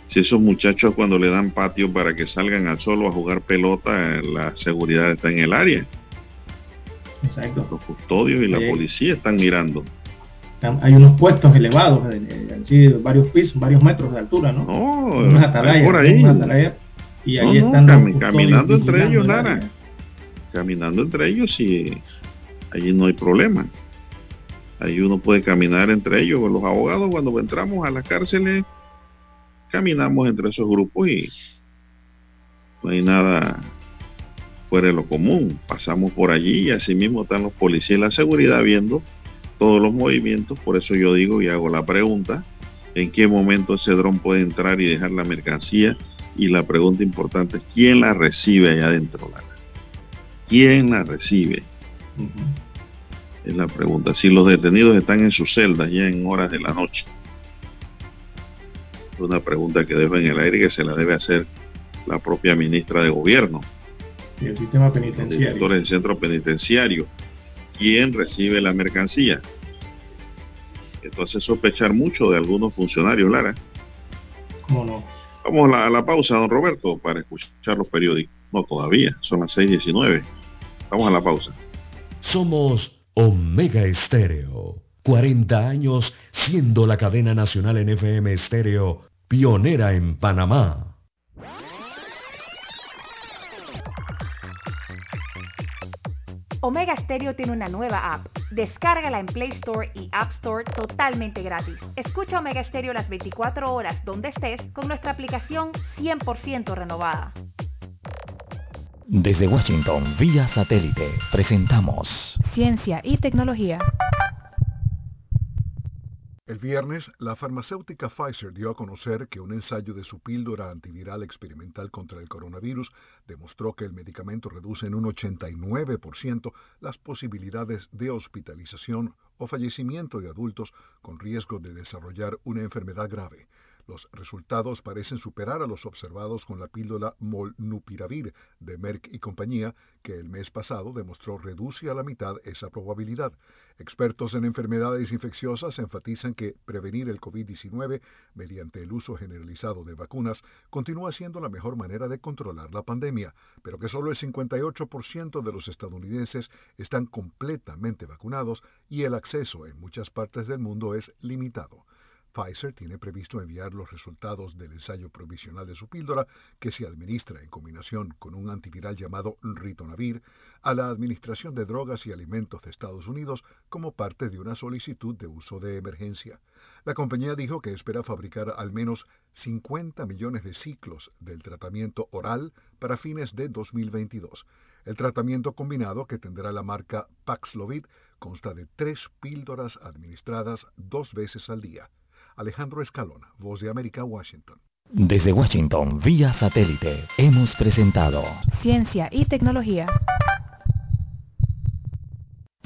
Si esos muchachos cuando le dan patio para que salgan al solo a jugar pelota, la seguridad está en el área. Exacto. Los custodios y la policía están mirando hay unos puestos elevados, así, varios pisos, varios metros de altura, ¿no? No, por ahí. y ahí están caminando entre ellos, Lara. Caminando entre ellos y allí no hay problema. Ahí uno puede caminar entre ellos. Los abogados cuando entramos a las cárceles, caminamos entre esos grupos y no hay nada fuera de lo común. Pasamos por allí y así mismo están los policías y la seguridad viendo todos los movimientos, por eso yo digo y hago la pregunta, ¿en qué momento ese dron puede entrar y dejar la mercancía? Y la pregunta importante es, ¿quién la recibe allá adentro? ¿Quién la recibe? Es la pregunta. Si los detenidos están en sus celdas ya en horas de la noche. Es una pregunta que dejo en el aire y que se la debe hacer la propia ministra de Gobierno. Y el sistema penitenciario. directores del centro penitenciario quién recibe la mercancía. Esto hace sospechar mucho de algunos funcionarios, Lara. ¿Cómo no? Vamos a la, pausa, don Roberto, para escuchar los periódicos. No, todavía, son las 6.19. Vamos a la pausa. Somos Omega Estéreo. 40 años siendo la cadena nacional en FM Estéreo, pionera en Panamá. Omega Stereo tiene una nueva app. Descárgala en Play Store y App Store totalmente gratis. Escucha Omega Stereo las 24 horas donde estés con nuestra aplicación 100% renovada. Desde Washington, vía satélite, presentamos Ciencia y Tecnología. El viernes, la farmacéutica Pfizer dio a conocer que un ensayo de su píldora antiviral experimental contra el coronavirus demostró que el medicamento reduce en un 89% las posibilidades de hospitalización o fallecimiento de adultos con riesgo de desarrollar una enfermedad grave. Los resultados parecen superar a los observados con la píldora Molnupiravir de Merck y compañía, que el mes pasado demostró reduce a la mitad esa probabilidad. Expertos en enfermedades infecciosas enfatizan que prevenir el COVID-19 mediante el uso generalizado de vacunas continúa siendo la mejor manera de controlar la pandemia, pero que solo el 58% de los estadounidenses están completamente vacunados y el acceso en muchas partes del mundo es limitado. Pfizer tiene previsto enviar los resultados del ensayo provisional de su píldora, que se administra en combinación con un antiviral llamado Ritonavir, a la Administración de Drogas y Alimentos de Estados Unidos como parte de una solicitud de uso de emergencia. La compañía dijo que espera fabricar al menos 50 millones de ciclos del tratamiento oral para fines de 2022. El tratamiento combinado, que tendrá la marca Paxlovid, consta de tres píldoras administradas dos veces al día. Alejandro Escalona, Voz de América, Washington. Desde Washington, vía satélite, hemos presentado Ciencia y tecnología.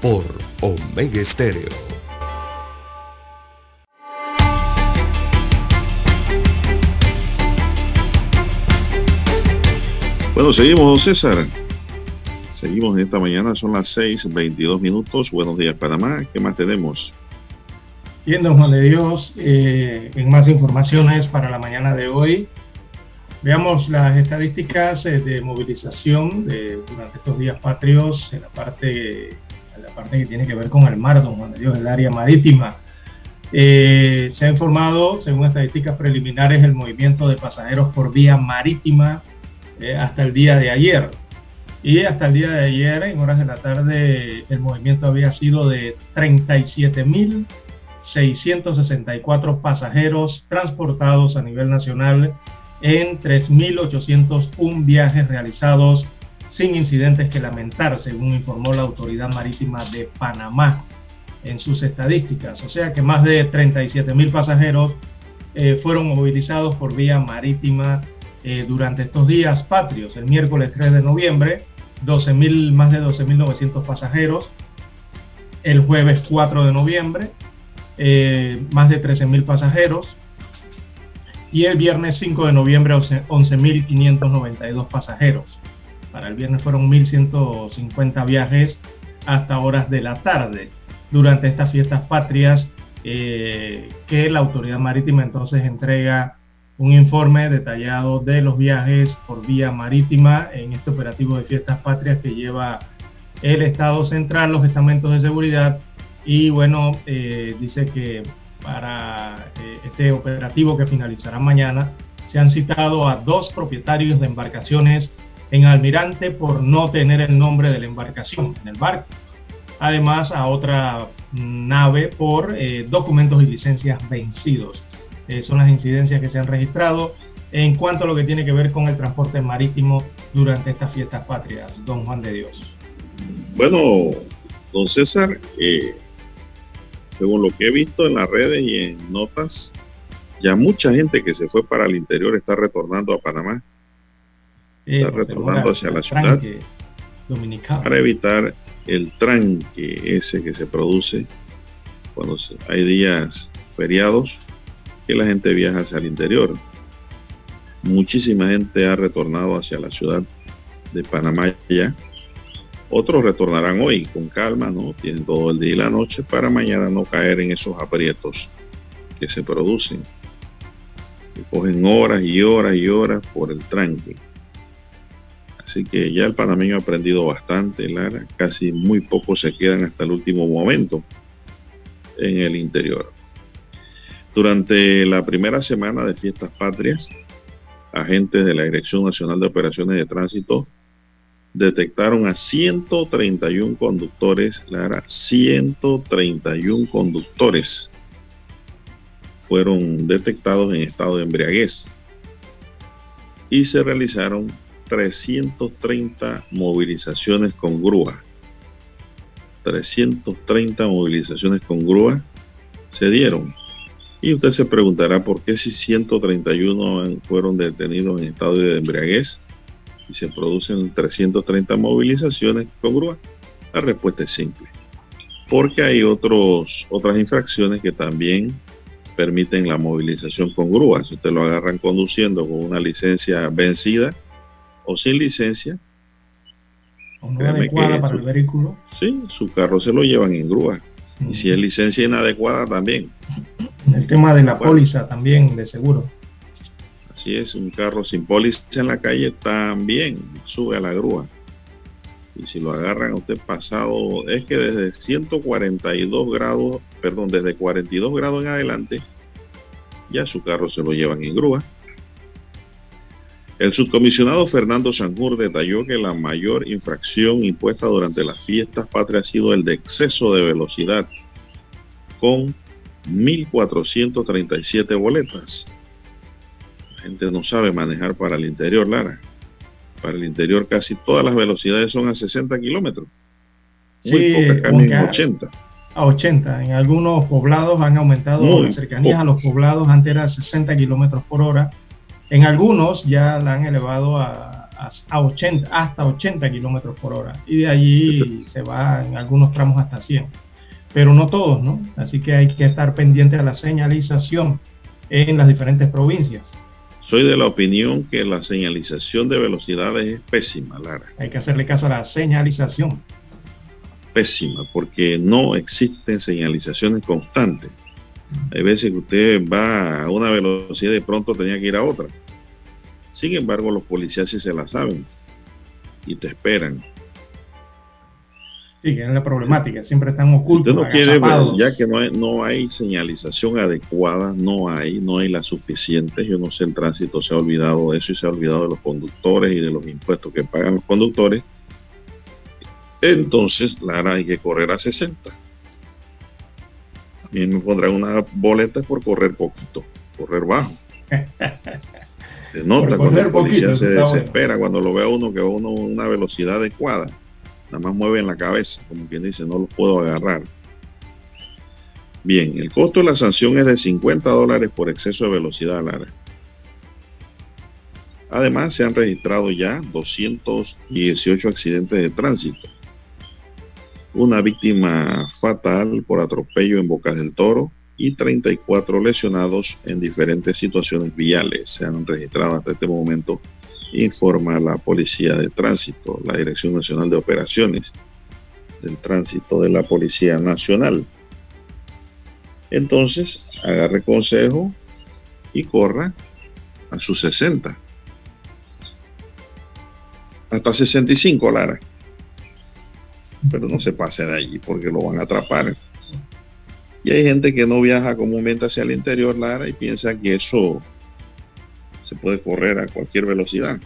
por Omega Estéreo. Bueno, seguimos, César. Seguimos en esta mañana, son las 6, 22 minutos. Buenos días, Panamá. ¿Qué más tenemos? Bien, don Juan de Dios, eh, en más informaciones para la mañana de hoy. Veamos las estadísticas eh, de movilización de, durante estos días patrios en la parte la parte que tiene que ver con el mar, don Juan de Dios, el área marítima. Eh, se ha informado, según estadísticas preliminares, el movimiento de pasajeros por vía marítima eh, hasta el día de ayer. Y hasta el día de ayer, en horas de la tarde, el movimiento había sido de 37.664 pasajeros transportados a nivel nacional en 3.801 viajes realizados sin incidentes que lamentar, según informó la Autoridad Marítima de Panamá en sus estadísticas. O sea que más de 37 mil pasajeros eh, fueron movilizados por vía marítima eh, durante estos días patrios. El miércoles 3 de noviembre, 12 más de 12.900 pasajeros. El jueves 4 de noviembre, eh, más de 13.000 pasajeros. Y el viernes 5 de noviembre, 11.592 pasajeros. Para el viernes fueron 1.150 viajes hasta horas de la tarde durante estas fiestas patrias eh, que la autoridad marítima entonces entrega un informe detallado de los viajes por vía marítima en este operativo de fiestas patrias que lleva el Estado Central, los estamentos de seguridad y bueno, eh, dice que para eh, este operativo que finalizará mañana se han citado a dos propietarios de embarcaciones en Almirante por no tener el nombre de la embarcación en el barco. Además a otra nave por eh, documentos y licencias vencidos. Eh, son las incidencias que se han registrado en cuanto a lo que tiene que ver con el transporte marítimo durante estas fiestas patrias. Don Juan de Dios. Bueno, don César, eh, según lo que he visto en las redes y en notas, ya mucha gente que se fue para el interior está retornando a Panamá está retornando hacia la ciudad para evitar el tranque ese que se produce cuando hay días feriados que la gente viaja hacia el interior. Muchísima gente ha retornado hacia la ciudad de Panamá ya. Otros retornarán hoy con calma, ¿no? Tienen todo el día y la noche para mañana no caer en esos aprietos que se producen. cogen horas y horas y horas por el tranque. Así que ya el panameño ha aprendido bastante, Lara. Casi muy pocos se quedan hasta el último momento en el interior. Durante la primera semana de fiestas patrias, agentes de la Dirección Nacional de Operaciones de Tránsito detectaron a 131 conductores, Lara, 131 conductores fueron detectados en estado de embriaguez y se realizaron 330 movilizaciones con grúa. 330 movilizaciones con grúa se dieron. Y usted se preguntará por qué si 131 fueron detenidos en estado de embriaguez y se producen 330 movilizaciones con grúa. La respuesta es simple. Porque hay otros, otras infracciones que también permiten la movilización con grúas. Si usted lo agarran conduciendo con una licencia vencida o sin licencia, o no adecuada para el vehículo. Sí, su carro se lo llevan en grúa. Y si es licencia inadecuada también. El tema de la póliza también, de seguro. Así es, un carro sin póliza en la calle también sube a la grúa. Y si lo agarran a usted pasado, es que desde 142 grados, perdón, desde 42 grados en adelante, ya su carro se lo llevan en grúa. El subcomisionado Fernando Sanjur detalló que la mayor infracción impuesta durante las fiestas patrias ha sido el de exceso de velocidad, con 1.437 boletas. La gente no sabe manejar para el interior, Lara. Para el interior casi todas las velocidades son a 60 kilómetros. Muy pocas cambian a 80. A 80. En algunos poblados han aumentado las cercanías a los poblados. Antes era 60 kilómetros por hora. En algunos ya la han elevado a, a, 80, hasta 80 kilómetros por hora. Y de allí se va en algunos tramos hasta 100. Pero no todos, ¿no? Así que hay que estar pendiente a la señalización en las diferentes provincias. Soy de la opinión que la señalización de velocidades es pésima, Lara. Hay que hacerle caso a la señalización. Pésima, porque no existen señalizaciones constantes. Hay veces que usted va a una velocidad y de pronto tenía que ir a otra. Sin embargo, los policías sí se la saben y te esperan. Sí, que es la problemática, siempre están ocultos. Usted no quiere, ya que no hay, no hay señalización adecuada, no hay, no hay la suficiente. Yo no sé, el tránsito se ha olvidado de eso y se ha olvidado de los conductores y de los impuestos que pagan los conductores. Entonces, Lara, hay que correr a 60. A mí me pondrán una boleta por correr poquito, correr bajo. Se nota cuando el policía se desespera, cuando lo ve a uno que va a uno una velocidad adecuada Nada más mueven la cabeza, como quien dice, no lo puedo agarrar. Bien, el costo de la sanción es de 50 dólares por exceso de velocidad, Lara. Además, se han registrado ya 218 accidentes de tránsito. Una víctima fatal por atropello en Bocas del Toro y 34 lesionados en diferentes situaciones viales. Se han registrado hasta este momento informa la Policía de Tránsito, la Dirección Nacional de Operaciones del Tránsito de la Policía Nacional. Entonces, agarre consejo y corra a sus 60. Hasta 65, Lara. Pero no se pase de allí porque lo van a atrapar. Y hay gente que no viaja comúnmente hacia el interior, Lara, y piensa que eso se puede correr a cualquier velocidad.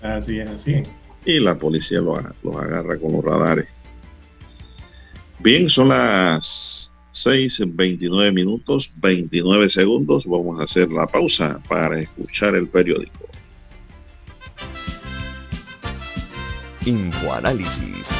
Así es, así. Y la policía los, agarra con los radares. Bien, son las 6, 29 minutos, 29 segundos. Vamos a hacer la pausa para escuchar el periódico. Infoanálisis.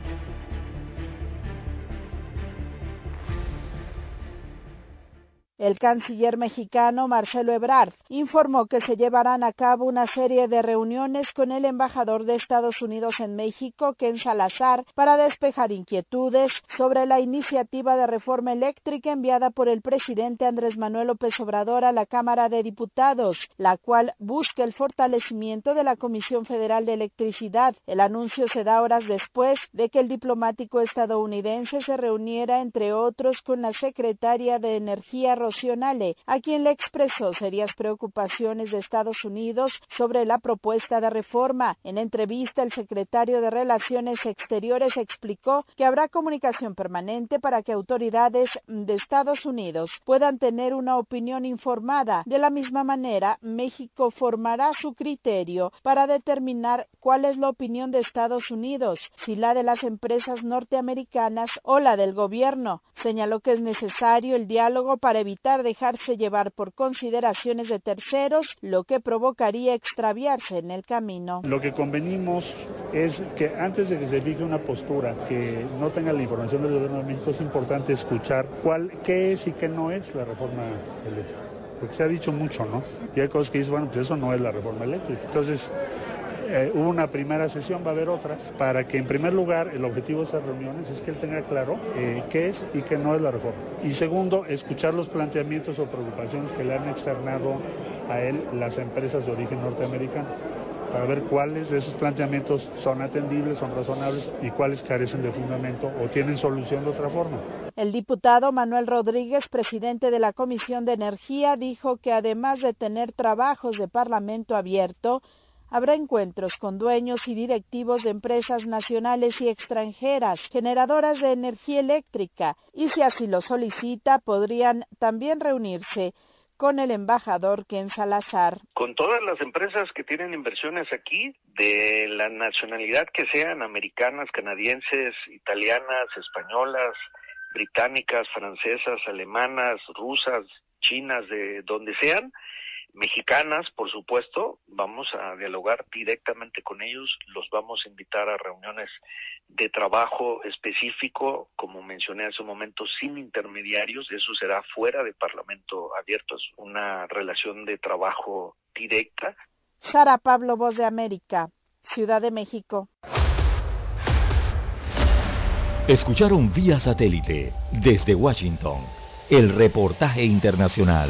El canciller mexicano Marcelo Ebrard informó que se llevarán a cabo una serie de reuniones con el embajador de Estados Unidos en México, Ken Salazar, para despejar inquietudes sobre la iniciativa de reforma eléctrica enviada por el presidente Andrés Manuel López Obrador a la Cámara de Diputados, la cual busca el fortalecimiento de la Comisión Federal de Electricidad. El anuncio se da horas después de que el diplomático estadounidense se reuniera, entre otros, con la secretaria de Energía, a quien le expresó serias preocupaciones de Estados Unidos sobre la propuesta de reforma. En entrevista, el secretario de Relaciones Exteriores explicó que habrá comunicación permanente para que autoridades de Estados Unidos puedan tener una opinión informada. De la misma manera, México formará su criterio para determinar cuál es la opinión de Estados Unidos, si la de las empresas norteamericanas o la del gobierno. Señaló que es necesario el diálogo para evitar dejarse llevar por consideraciones de terceros, lo que provocaría extraviarse en el camino. Lo que convenimos es que antes de que se fije una postura que no tenga la información del gobierno de México, es importante escuchar cuál, qué es y qué no es la reforma eléctrica. Porque se ha dicho mucho, ¿no? Y hay cosas que dicen, bueno, pues eso no es la reforma eléctrica. Entonces, eh, hubo una primera sesión, va a haber otras, para que en primer lugar el objetivo de esas reuniones es que él tenga claro eh, qué es y qué no es la reforma. Y segundo, escuchar los planteamientos o preocupaciones que le han externado a él las empresas de origen norteamericano para ver cuáles de esos planteamientos son atendibles, son razonables y cuáles carecen de fundamento o tienen solución de otra forma. El diputado Manuel Rodríguez, presidente de la Comisión de Energía, dijo que además de tener trabajos de Parlamento abierto, Habrá encuentros con dueños y directivos de empresas nacionales y extranjeras generadoras de energía eléctrica y si así lo solicita podrían también reunirse con el embajador Ken Salazar. Con todas las empresas que tienen inversiones aquí, de la nacionalidad que sean, americanas, canadienses, italianas, españolas, británicas, francesas, alemanas, rusas, chinas, de donde sean, mexicanas, por supuesto, vamos a dialogar directamente con ellos, los vamos a invitar a reuniones de trabajo específico, como mencioné hace un momento, sin intermediarios, eso será fuera de Parlamento abierto, es una relación de trabajo directa. Sara Pablo, Voz de América, Ciudad de México. Escucharon vía satélite desde Washington el reportaje internacional.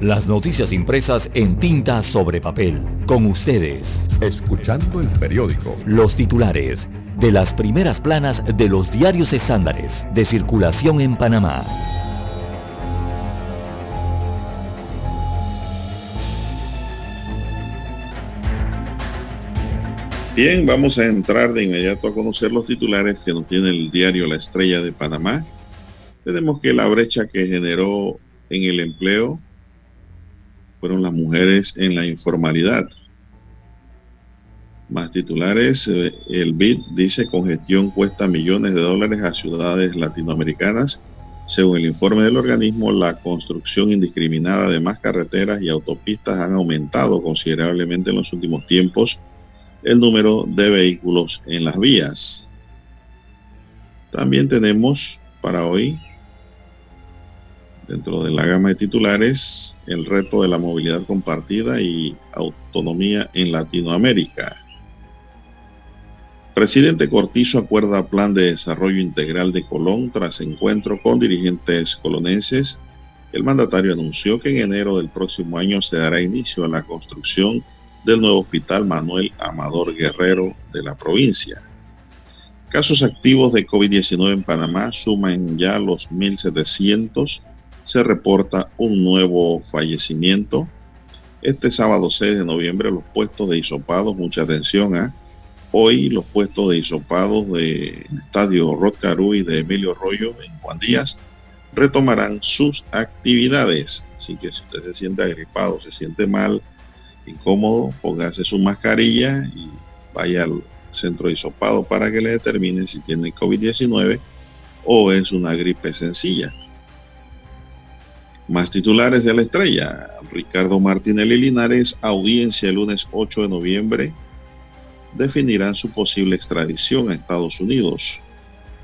Las noticias impresas en tinta sobre papel. Con ustedes. Escuchando el periódico. Los titulares de las primeras planas de los diarios estándares de circulación en Panamá. Bien, vamos a entrar de inmediato a conocer los titulares que nos tiene el diario La Estrella de Panamá. Tenemos que la brecha que generó en el empleo fueron las mujeres en la informalidad. Más titulares, eh, el BID dice congestión cuesta millones de dólares a ciudades latinoamericanas. Según el informe del organismo, la construcción indiscriminada de más carreteras y autopistas han aumentado considerablemente en los últimos tiempos el número de vehículos en las vías. También tenemos para hoy Dentro de la gama de titulares, el reto de la movilidad compartida y autonomía en Latinoamérica. Presidente Cortizo acuerda plan de desarrollo integral de Colón tras encuentro con dirigentes colonenses. El mandatario anunció que en enero del próximo año se dará inicio a la construcción del nuevo hospital Manuel Amador Guerrero de la provincia. Casos activos de COVID-19 en Panamá suman ya los 1.700. Se reporta un nuevo fallecimiento. Este sábado 6 de noviembre los puestos de isopados, mucha atención a... ¿ah? Hoy los puestos de isopados de Estadio Rotcarú y de Emilio Arroyo en Juan Díaz retomarán sus actividades. Así que si usted se siente agripado, se siente mal, incómodo, póngase su mascarilla y vaya al centro de hisopado para que le determinen si tiene COVID-19 o es una gripe sencilla. Más titulares de la estrella. Ricardo Martinelli Linares, audiencia el lunes 8 de noviembre, definirán su posible extradición a Estados Unidos.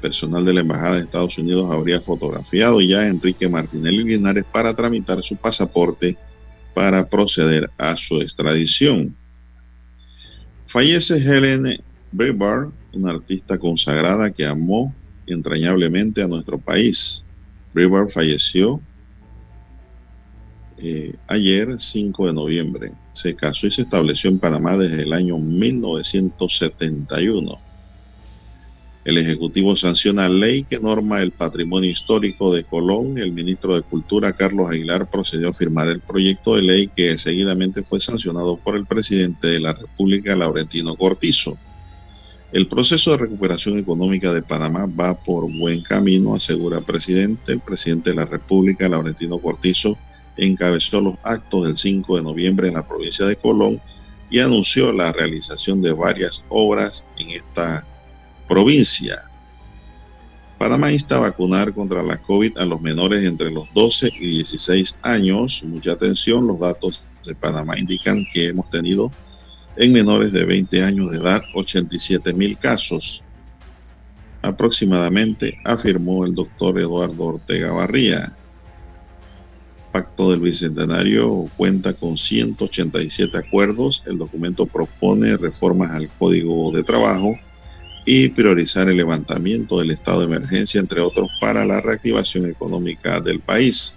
Personal de la Embajada de Estados Unidos habría fotografiado ya a Enrique Martinelli Linares para tramitar su pasaporte para proceder a su extradición. Fallece Helen Brebar, una artista consagrada que amó entrañablemente a nuestro país. Brebar falleció eh, ayer 5 de noviembre. Se casó y se estableció en Panamá desde el año 1971. El Ejecutivo sanciona ley que norma el patrimonio histórico de Colón. El ministro de Cultura, Carlos Aguilar, procedió a firmar el proyecto de ley que seguidamente fue sancionado por el presidente de la República, Laurentino Cortizo. El proceso de recuperación económica de Panamá va por buen camino, asegura el presidente. El presidente de la República, Laurentino Cortizo, encabezó los actos del 5 de noviembre en la provincia de Colón y anunció la realización de varias obras en esta provincia. Panamá insta a vacunar contra la COVID a los menores entre los 12 y 16 años. Mucha atención, los datos de Panamá indican que hemos tenido en menores de 20 años de edad 87 mil casos aproximadamente, afirmó el doctor Eduardo Ortega Barría. Pacto del Bicentenario cuenta con 187 acuerdos. El documento propone reformas al Código de Trabajo, y priorizar el levantamiento del estado de emergencia, entre otros, para la reactivación económica del país.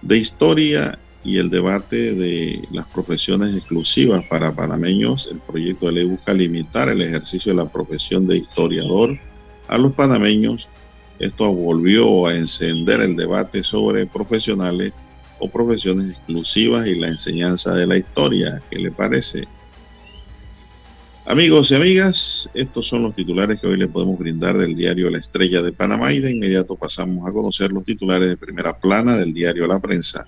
De historia y el debate de las profesiones exclusivas para panameños, el proyecto de ley busca limitar el ejercicio de la profesión de historiador a los panameños. Esto volvió a encender el debate sobre profesionales o profesiones exclusivas y la enseñanza de la historia. ¿Qué le parece? Amigos y amigas, estos son los titulares que hoy le podemos brindar del diario La Estrella de Panamá y de inmediato pasamos a conocer los titulares de primera plana del diario La Prensa.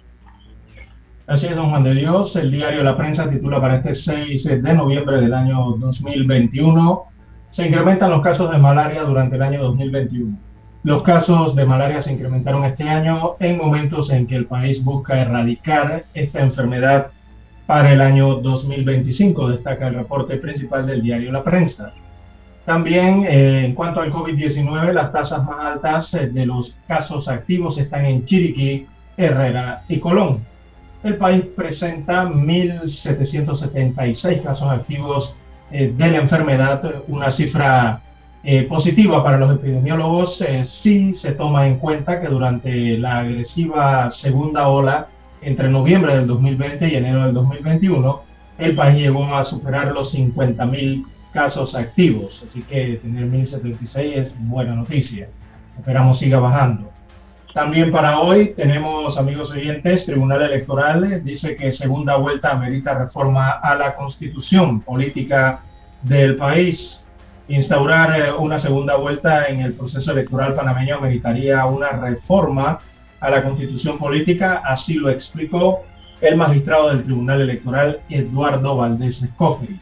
Así es, don Juan de Dios. El diario La Prensa titula para este 6 de noviembre del año 2021, se incrementan los casos de malaria durante el año 2021. Los casos de malaria se incrementaron este año en momentos en que el país busca erradicar esta enfermedad para el año 2025, destaca el reporte principal del diario La Prensa. También eh, en cuanto al COVID-19, las tasas más altas eh, de los casos activos están en Chiriquí, Herrera y Colón. El país presenta 1.776 casos activos eh, de la enfermedad, una cifra positiva para los epidemiólogos si se toma en cuenta que durante la agresiva segunda ola entre noviembre del 2020 y enero del 2021, el país llegó a superar los 50.000 casos activos. Así que tener 1.076 es buena noticia. Esperamos siga bajando. También para hoy tenemos, amigos oyentes, Tribunal Electoral dice que segunda vuelta amerita reforma a la constitución política del país. Instaurar eh, una segunda vuelta en el proceso electoral panameño ameritaría una reforma a la constitución política, así lo explicó el magistrado del Tribunal Electoral Eduardo Valdés Escofri.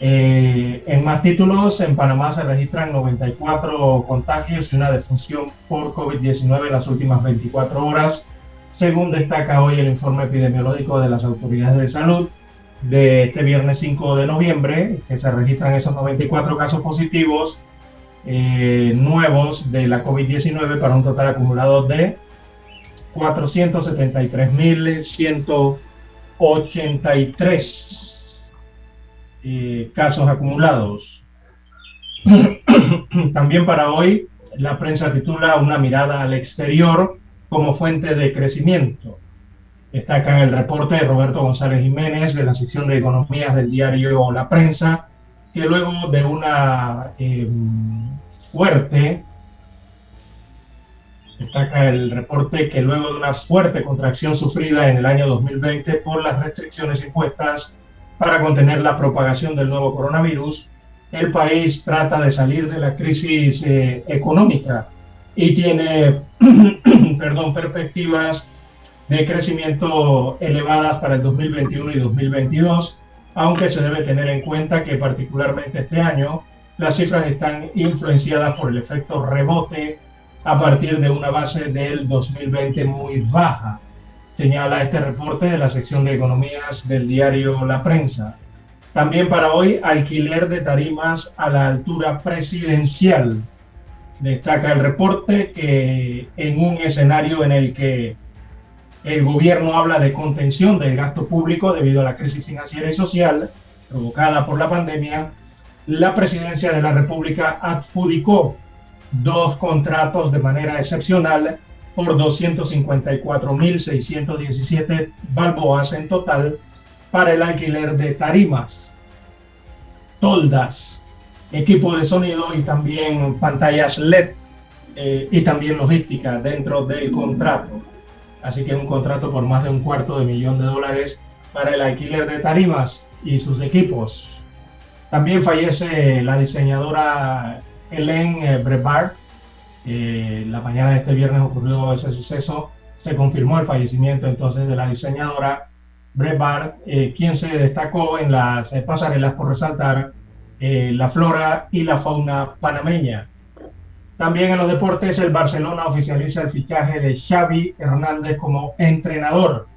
Eh, en más títulos, en Panamá se registran 94 contagios y una defunción por COVID-19 en las últimas 24 horas, según destaca hoy el informe epidemiológico de las autoridades de salud de este viernes 5 de noviembre, que se registran esos 94 casos positivos eh, nuevos de la COVID-19 para un total acumulado de 473.183 eh, casos acumulados. También para hoy, la prensa titula Una mirada al exterior como fuente de crecimiento. Destaca en el reporte de Roberto González Jiménez de la sección de economías del diario La Prensa que luego de una em, fuerte, destaca el reporte que luego de una fuerte contracción sufrida en el año 2020 por las restricciones impuestas para contener la propagación del nuevo coronavirus, el país trata de salir de la crisis eh, económica y tiene perdón, perspectivas de crecimiento elevadas para el 2021 y 2022, aunque se debe tener en cuenta que particularmente este año las cifras están influenciadas por el efecto rebote a partir de una base del 2020 muy baja, señala este reporte de la sección de economías del diario La Prensa. También para hoy, alquiler de tarimas a la altura presidencial. Destaca el reporte que en un escenario en el que el gobierno habla de contención del gasto público debido a la crisis financiera y social provocada por la pandemia, la presidencia de la República adjudicó dos contratos de manera excepcional por 254.617 balboas en total para el alquiler de tarimas, toldas, equipo de sonido y también pantallas LED eh, y también logística dentro del contrato. Así que un contrato por más de un cuarto de millón de dólares para el alquiler de tarimas y sus equipos. También fallece la diseñadora Hélène Brebard, eh, la mañana de este viernes ocurrió ese suceso, se confirmó el fallecimiento entonces de la diseñadora Brevard, eh, quien se destacó en las eh, pasarelas por resaltar la flora y la fauna panameña. También en los deportes, el Barcelona oficializa el fichaje de Xavi Hernández como entrenador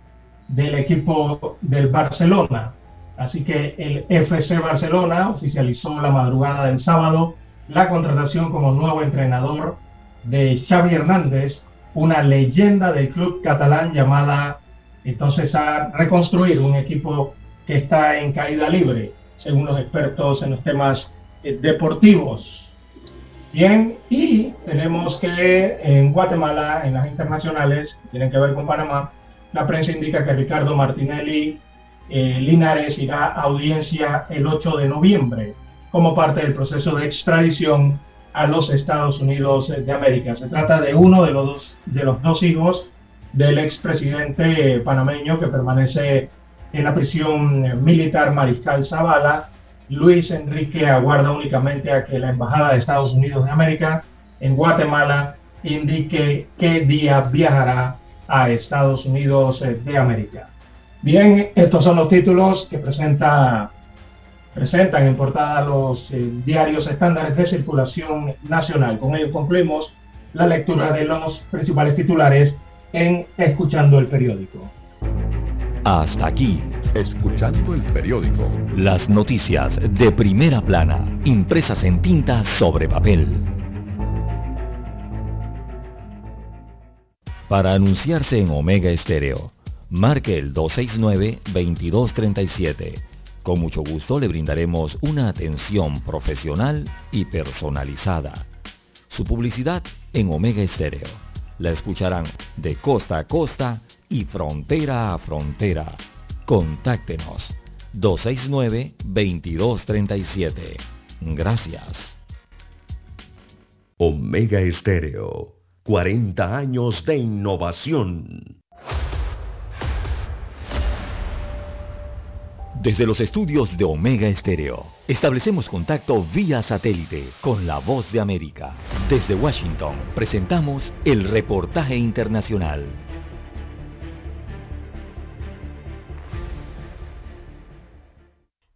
del equipo del Barcelona. Así que el FC Barcelona oficializó la madrugada del sábado la contratación como nuevo entrenador de Xavi Hernández, una leyenda del club catalán llamada entonces a reconstruir un equipo que está en caída libre, según los expertos en los temas eh, deportivos. Bien, y tenemos que en Guatemala, en las internacionales, tienen que ver con Panamá, la prensa indica que Ricardo Martinelli eh, Linares irá a audiencia el 8 de noviembre como parte del proceso de extradición a los Estados Unidos de América. Se trata de uno de los dos, de los dos hijos del expresidente panameño que permanece en la prisión militar Mariscal Zavala. Luis Enrique aguarda únicamente a que la Embajada de Estados Unidos de América en Guatemala indique qué día viajará a Estados Unidos de América. Bien, estos son los títulos que presenta presentan en portada los eh, diarios estándares de circulación nacional. Con ello concluimos la lectura de los principales titulares en Escuchando el Periódico. Hasta aquí, Escuchando el Periódico. Las noticias de primera plana, impresas en tinta sobre papel. Para anunciarse en Omega Estéreo, marque el 269-2237 con mucho gusto le brindaremos una atención profesional y personalizada. Su publicidad en Omega Estéreo. La escucharán de costa a costa y frontera a frontera. Contáctenos 269-2237. Gracias. Omega Estéreo. 40 años de innovación. Desde los estudios de Omega Estéreo, establecemos contacto vía satélite con la voz de América. Desde Washington, presentamos el reportaje internacional.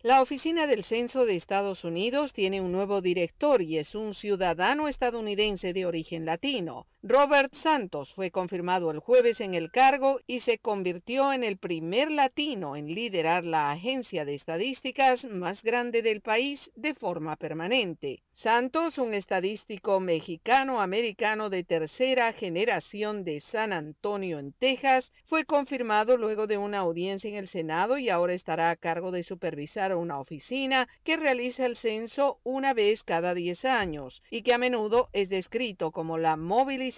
La Oficina del Censo de Estados Unidos tiene un nuevo director y es un ciudadano estadounidense de origen latino. Robert Santos fue confirmado el jueves en el cargo y se convirtió en el primer latino en liderar la agencia de estadísticas más grande del país de forma permanente. Santos, un estadístico mexicano-americano de tercera generación de San Antonio, en Texas, fue confirmado luego de una audiencia en el Senado y ahora estará a cargo de supervisar una oficina que realiza el censo una vez cada 10 años y que a menudo es descrito como la movilización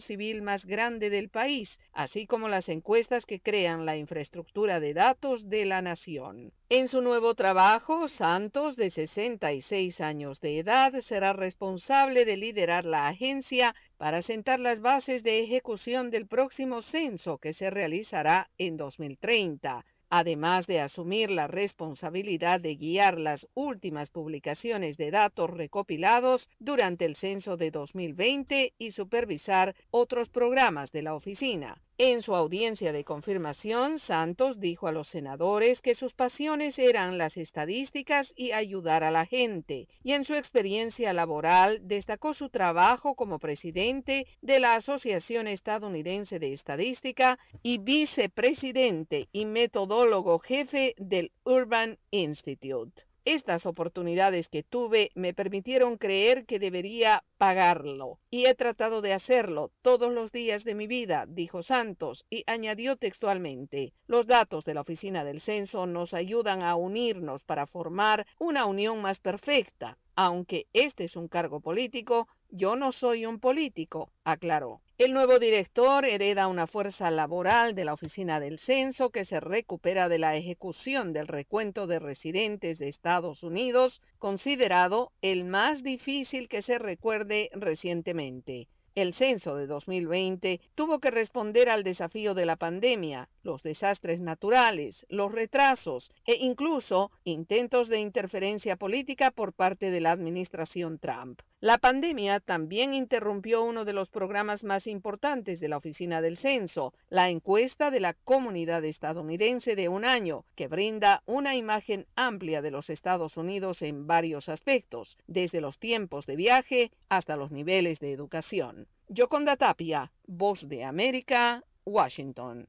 civil más grande del país, así como las encuestas que crean la infraestructura de datos de la nación. En su nuevo trabajo, Santos, de 66 años de edad, será responsable de liderar la agencia para sentar las bases de ejecución del próximo censo que se realizará en 2030 además de asumir la responsabilidad de guiar las últimas publicaciones de datos recopilados durante el censo de 2020 y supervisar otros programas de la oficina. En su audiencia de confirmación, Santos dijo a los senadores que sus pasiones eran las estadísticas y ayudar a la gente, y en su experiencia laboral destacó su trabajo como presidente de la Asociación Estadounidense de Estadística y vicepresidente y metodólogo jefe del Urban Institute. Estas oportunidades que tuve me permitieron creer que debería pagarlo y he tratado de hacerlo todos los días de mi vida, dijo Santos, y añadió textualmente, los datos de la Oficina del Censo nos ayudan a unirnos para formar una unión más perfecta. Aunque este es un cargo político, yo no soy un político, aclaró. El nuevo director hereda una fuerza laboral de la Oficina del Censo que se recupera de la ejecución del recuento de residentes de Estados Unidos, considerado el más difícil que se recuerde recientemente. El censo de 2020 tuvo que responder al desafío de la pandemia, los desastres naturales, los retrasos e incluso intentos de interferencia política por parte de la administración Trump. La pandemia también interrumpió uno de los programas más importantes de la Oficina del Censo, la encuesta de la comunidad estadounidense de un año, que brinda una imagen amplia de los Estados Unidos en varios aspectos, desde los tiempos de viaje hasta los niveles de educación. Yoconda Tapia, Voz de América, Washington.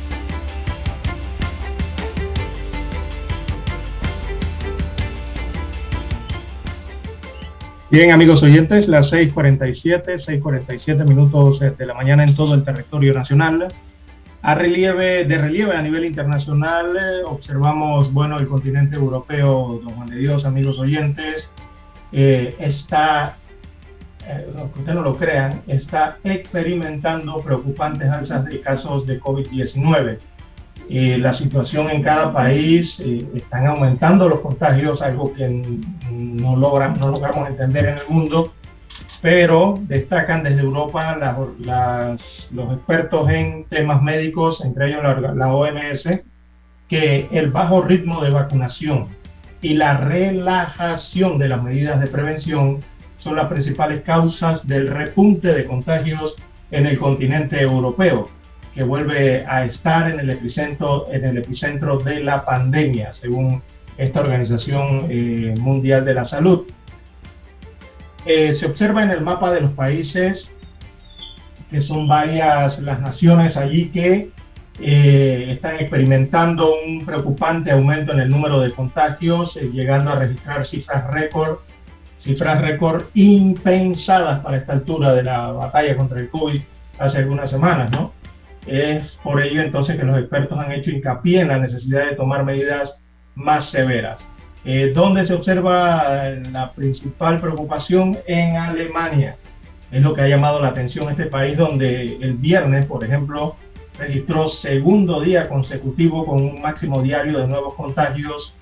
Bien, amigos oyentes, las 6.47, 6.47 minutos de la mañana en todo el territorio nacional. A relieve, de relieve a nivel internacional, eh, observamos, bueno, el continente europeo, don Juan de Dios, amigos oyentes, eh, está, eh, aunque ustedes no lo crean, está experimentando preocupantes alzas de casos de COVID-19 la situación en cada país, eh, están aumentando los contagios, algo que no, no logramos entender en el mundo, pero destacan desde Europa los expertos en temas médicos, entre ellos la, la OMS, que el bajo ritmo de vacunación y la relajación de las medidas de prevención son las principales causas del repunte de contagios en el continente europeo que vuelve a estar en el epicentro, en el epicentro de la pandemia, según esta Organización eh, Mundial de la Salud. Eh, se observa en el mapa de los países que son varias las naciones allí que eh, están experimentando un preocupante aumento en el número de contagios, llegando a registrar cifras récord, cifras récord impensadas para esta altura de la batalla contra el COVID hace algunas semanas, ¿no? Es por ello entonces que los expertos han hecho hincapié en la necesidad de tomar medidas más severas. Eh, ¿Dónde se observa la principal preocupación? En Alemania. Es lo que ha llamado la atención este país donde el viernes, por ejemplo, registró segundo día consecutivo con un máximo diario de nuevos contagios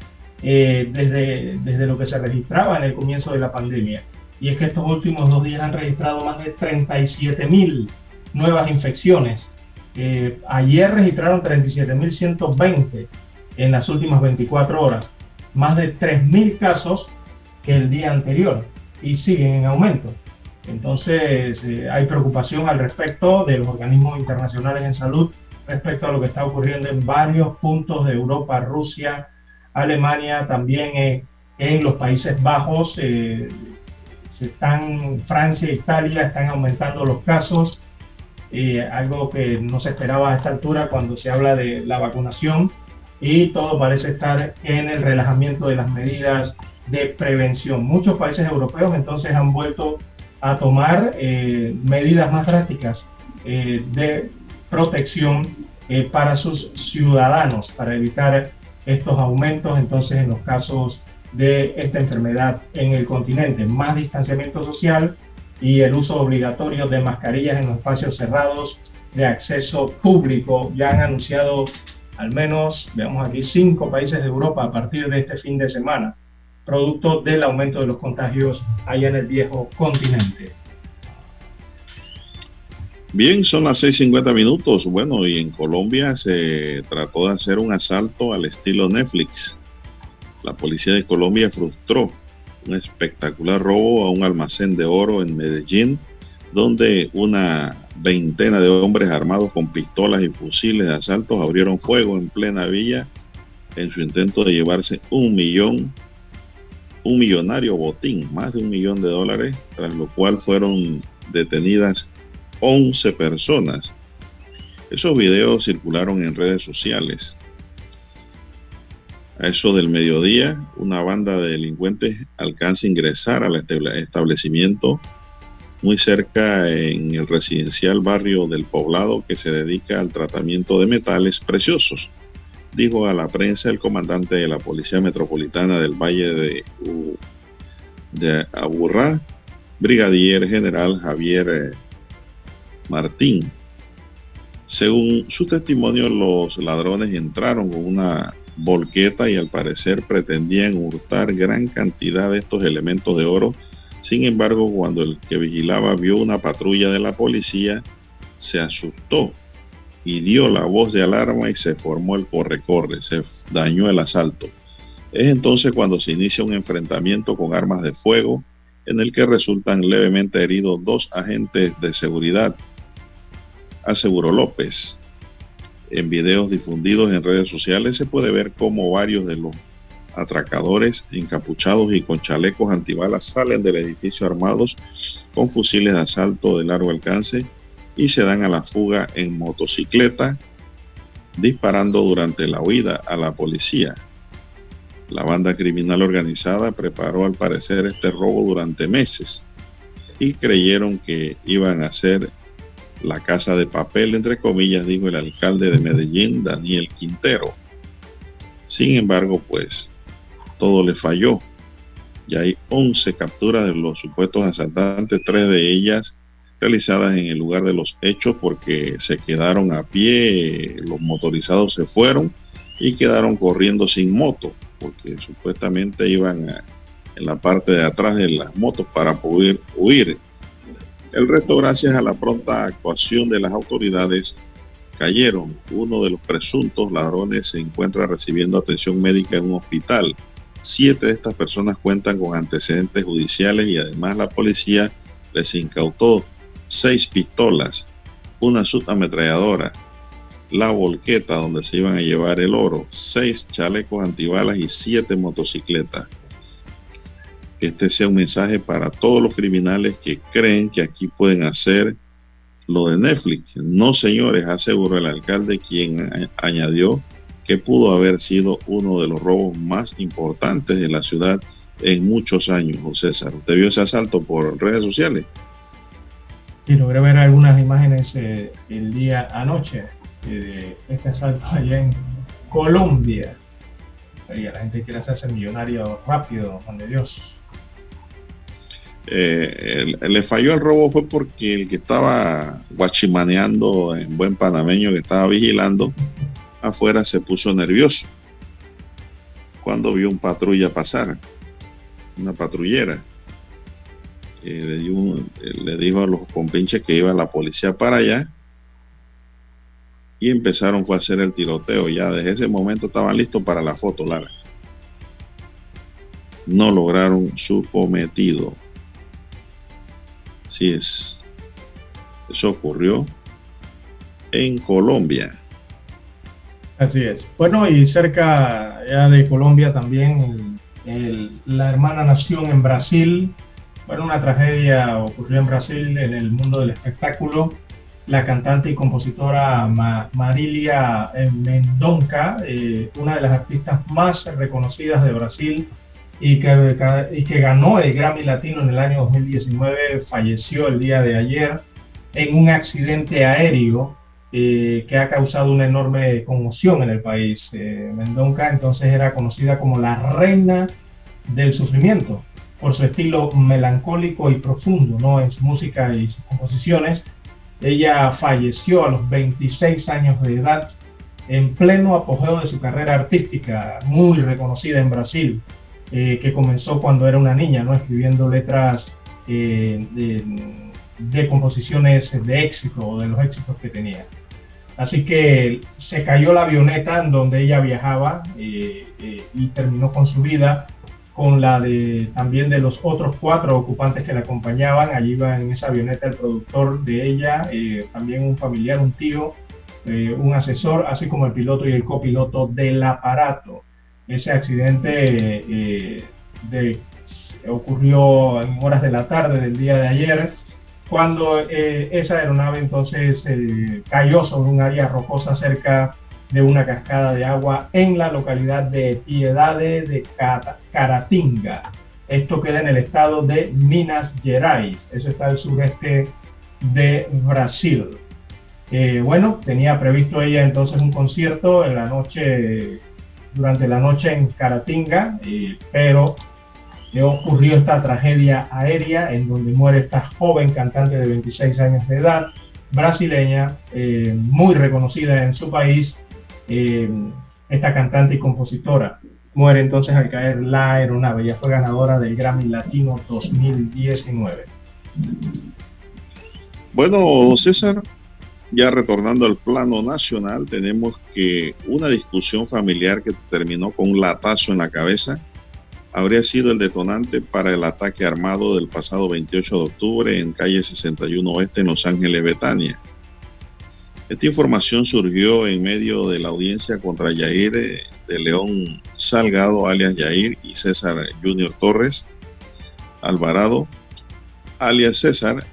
eh, desde, desde lo que se registraba en el comienzo de la pandemia. Y es que estos últimos dos días han registrado más de 37 mil nuevas infecciones ayer registraron 37.120 en las últimas 24 horas, más de 3.000 casos que el día anterior y siguen en aumento. Entonces eh, hay preocupación al respecto de los organismos internacionales en salud respecto a lo que está ocurriendo en varios puntos de Europa, Rusia, Alemania, también eh, en los Países Bajos. Eh, están, Francia e Italia están aumentando los casos algo que no se esperaba a esta altura cuando se habla de la vacunación y todo parece estar en el relajamiento de las medidas de prevención. Muchos países europeos entonces han vuelto a tomar eh, medidas más drásticas eh, de protección eh, para sus ciudadanos, para evitar estos aumentos entonces en los casos de esta enfermedad en el continente. Más distanciamiento social y el uso obligatorio de mascarillas en los espacios cerrados de acceso público. Ya han anunciado al menos, veamos aquí, cinco países de Europa a partir de este fin de semana, producto del aumento de los contagios allá en el viejo continente. Bien, son las 6.50 minutos. Bueno, y en Colombia se trató de hacer un asalto al estilo Netflix. La policía de Colombia frustró un espectacular robo a un almacén de oro en Medellín, donde una veintena de hombres armados con pistolas y fusiles de asaltos abrieron fuego en plena villa en su intento de llevarse un millón, un millonario botín, más de un millón de dólares, tras lo cual fueron detenidas 11 personas. Esos videos circularon en redes sociales. A eso del mediodía, una banda de delincuentes alcanza a ingresar al establecimiento muy cerca en el residencial barrio del poblado que se dedica al tratamiento de metales preciosos, dijo a la prensa el comandante de la Policía Metropolitana del Valle de, de Aburrá, brigadier general Javier eh, Martín. Según su testimonio, los ladrones entraron con una volqueta y al parecer pretendían hurtar gran cantidad de estos elementos de oro sin embargo, cuando el que vigilaba vio una patrulla de la policía, se asustó y dio la voz de alarma y se formó el corre-corre, se dañó el asalto. Es entonces cuando se inicia un enfrentamiento con armas de fuego en el que resultan levemente heridos dos agentes de seguridad, aseguró López. En videos difundidos en redes sociales se puede ver cómo varios de los atracadores encapuchados y con chalecos antibalas salen del edificio armados con fusiles de asalto de largo alcance y se dan a la fuga en motocicleta, disparando durante la huida a la policía. La banda criminal organizada preparó al parecer este robo durante meses y creyeron que iban a ser la casa de papel, entre comillas, dijo el alcalde de Medellín, Daniel Quintero. Sin embargo, pues todo le falló. Ya hay 11 capturas de los supuestos asaltantes, tres de ellas realizadas en el lugar de los hechos porque se quedaron a pie, los motorizados se fueron y quedaron corriendo sin moto, porque supuestamente iban en la parte de atrás de las motos para poder huir. El resto, gracias a la pronta actuación de las autoridades, cayeron. Uno de los presuntos ladrones se encuentra recibiendo atención médica en un hospital. Siete de estas personas cuentan con antecedentes judiciales y además la policía les incautó seis pistolas, una subametralladora, la volqueta donde se iban a llevar el oro, seis chalecos antibalas y siete motocicletas. Que este sea un mensaje para todos los criminales que creen que aquí pueden hacer lo de Netflix. No, señores, aseguró el alcalde, quien añadió que pudo haber sido uno de los robos más importantes de la ciudad en muchos años, José César. ¿Usted vio ese asalto por redes sociales? Sí, logré ver algunas imágenes eh, el día anoche de este asalto allá en Colombia. la gente quiere hacerse millonario rápido, Juan de Dios. Eh, le falló el robo fue porque el que estaba guachimaneando en buen panameño, que estaba vigilando, afuera se puso nervioso cuando vio un patrulla pasar, una patrullera. le, le dijo a los compinches que iba la policía para allá y empezaron a hacer el tiroteo. Ya desde ese momento estaban listos para la foto, Lara. No lograron su cometido. Así es. Eso ocurrió en Colombia. Así es. Bueno, y cerca ya de Colombia también, la hermana nación en Brasil. Bueno, una tragedia ocurrió en Brasil en el mundo del espectáculo. la cantante y compositora Marilia eh, Mendonca, una de las artistas más reconocidas de Brasil y que, ganó el Grammy Latino en el año 2019, falleció el día de ayer en un accidente aéreo eh, que ha causado una enorme conmoción en el país. Eh, Mendonca entonces era conocida como la reina del sufrimiento por su estilo melancólico y profundo ¿no? en su música y sus composiciones. Ella falleció a los 26 años de edad en pleno apogeo de su carrera artística, muy reconocida en Brasil, eh, que comenzó cuando era una niña, ¿no? escribiendo letras de, de composiciones de éxito o de los éxitos que tenía. Así que se cayó la avioneta en donde ella viajaba eh, eh, y terminó con su vida, con la de también de los otros cuatro ocupantes que la acompañaban. Allí iba en esa avioneta el productor de ella, eh, también un familiar, un tío, un asesor, así como el piloto y el copiloto del aparato. Ese accidente ocurrió en horas de la tarde del día de ayer cuando eh, esa aeronave entonces eh, cayó sobre un área rocosa cerca de una cascada de agua en la localidad de Piedade de Caratinga. Esto queda en el estado de Minas Gerais, eso está al sureste de Brasil. Eh, bueno, tenía previsto ella entonces un concierto en la noche, durante la noche en Caratinga, pero ocurrió esta tragedia aérea en donde muere esta joven cantante de 26 años de edad, brasileña, eh, muy reconocida en su país, eh, esta cantante y compositora. Muere entonces al caer la aeronave, ya fue ganadora del Grammy Latino 2019. Bueno, César, ya retornando al plano nacional, tenemos que una discusión familiar que terminó con un latazo en la cabeza habría sido el detonante para el ataque armado del pasado 28 de octubre en calle 61 Oeste en Los Ángeles, Betania. Esta información surgió en medio de la audiencia contra Yair eh, de León Salgado, alias Yair, y César Junior Torres Alvarado, alias César,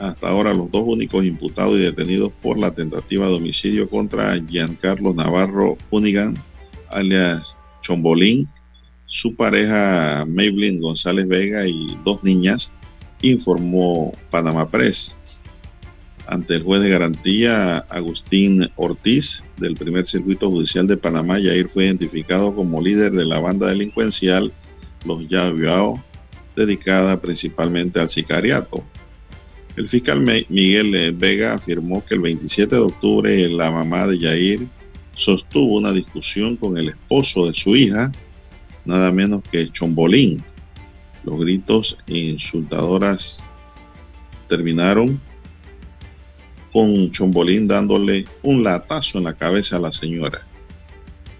hasta ahora los dos únicos imputados y detenidos por la tentativa de homicidio contra Giancarlo Navarro Unigan, alias Chombolín, su pareja Maybelline González Vega y dos niñas, informó Panamá Press. Ante el juez de garantía, Agustín Ortiz, del primer circuito judicial de Panamá, Yair fue identificado como líder de la banda delincuencial Los Yaviao, dedicada principalmente al sicariato. El fiscal Miguel Vega afirmó que el 27 de octubre la mamá de Yair sostuvo una discusión con el esposo de su hija, nada menos que Chombolín. Los gritos insultadoras terminaron con Chombolín dándole un latazo en la cabeza a la señora.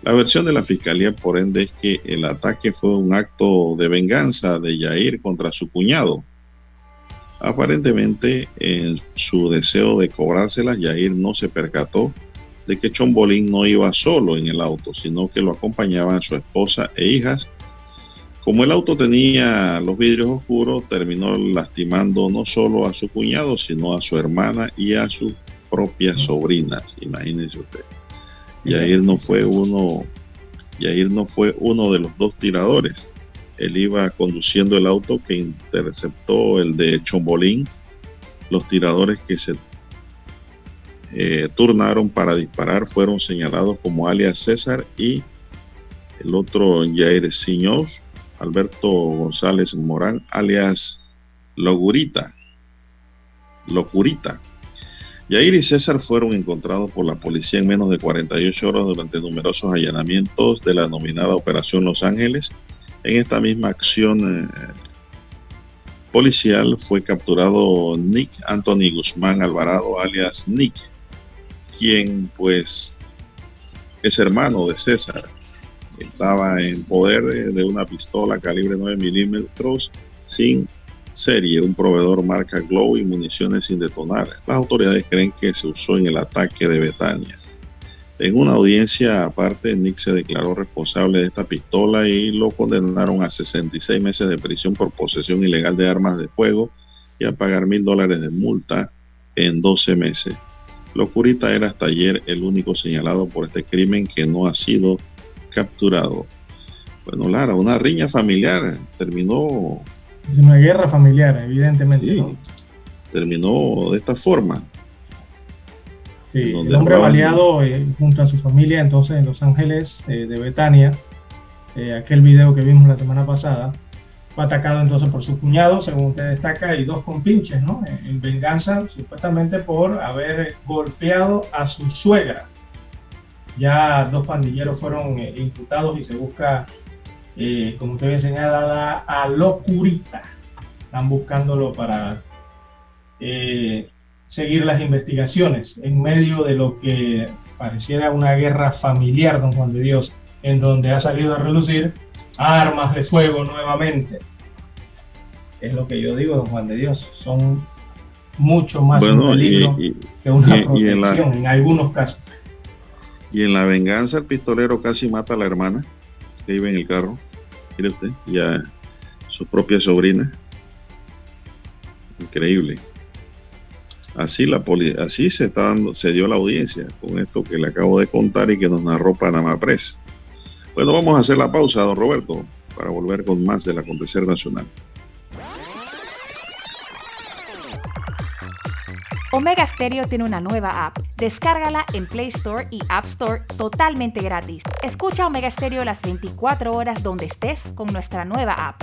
La versión de la fiscalía, por ende, es que el ataque fue un acto de venganza de Yair contra su cuñado. Aparentemente, en su deseo de cobrárselas, Yair no se percató de que Chombolín no iba solo en el auto, sino que lo acompañaban su esposa e hijas. Como el auto tenía los vidrios oscuros, terminó lastimando no solo a su cuñado, sino a su hermana y a sus propias sobrinas. Imagínense usted. Yair no fue uno, Yair no fue uno de los dos tiradores. Él iba conduciendo el auto que interceptó el de Chombolín. Los tiradores que se eh, turnaron para disparar fueron señalados como alias César y el otro Jair Siños, Alberto González Morán, alias Logurita. Locurita. Yair y César fueron encontrados por la policía en menos de 48 horas durante numerosos allanamientos de la denominada Operación Los Ángeles. En esta misma acción eh, policial fue capturado Nick Anthony Guzmán Alvarado, alias Nick, quien pues es hermano de César. Estaba en poder de una pistola calibre 9 milímetros sin serie, un proveedor marca Glow y municiones sin detonar. Las autoridades creen que se usó en el ataque de Betania. En una audiencia aparte, Nick se declaró responsable de esta pistola y lo condenaron a 66 meses de prisión por posesión ilegal de armas de fuego y a pagar mil dólares de multa en 12 meses. Locurita era hasta ayer el único señalado por este crimen que no ha sido capturado. Bueno, Lara, una riña familiar terminó. Es una guerra familiar, evidentemente. Terminó de esta forma. Sí, el hombre baleado eh, junto a su familia entonces en Los Ángeles eh, de Betania, eh, aquel video que vimos la semana pasada, fue atacado entonces por su cuñado, según usted destaca, y dos compinches, ¿no? En venganza supuestamente por haber golpeado a su suegra. Ya dos pandilleros fueron imputados y se busca, como usted bien señala, a locurita. Están buscándolo para seguir las investigaciones en medio de lo que pareciera una guerra familiar, don Juan de Dios, en donde ha salido a relucir armas de fuego nuevamente. Es lo que yo digo, don Juan de Dios, son mucho más un peligro que una protección en, algunos casos. Y en la venganza el pistolero casi mata a la hermana que iba en el carro. Mire usted, ya su propia sobrina. Increíble. Así, la así se, está dando, se dio la audiencia con esto que le acabo de contar y que nos narró Panamá Press. Bueno, vamos a hacer la pausa, don Roberto, para volver con más del acontecer nacional. Omega Stereo tiene una nueva app. Descárgala en Play Store y App Store totalmente gratis. Escucha Omega Stereo las 24 horas donde estés con nuestra nueva app.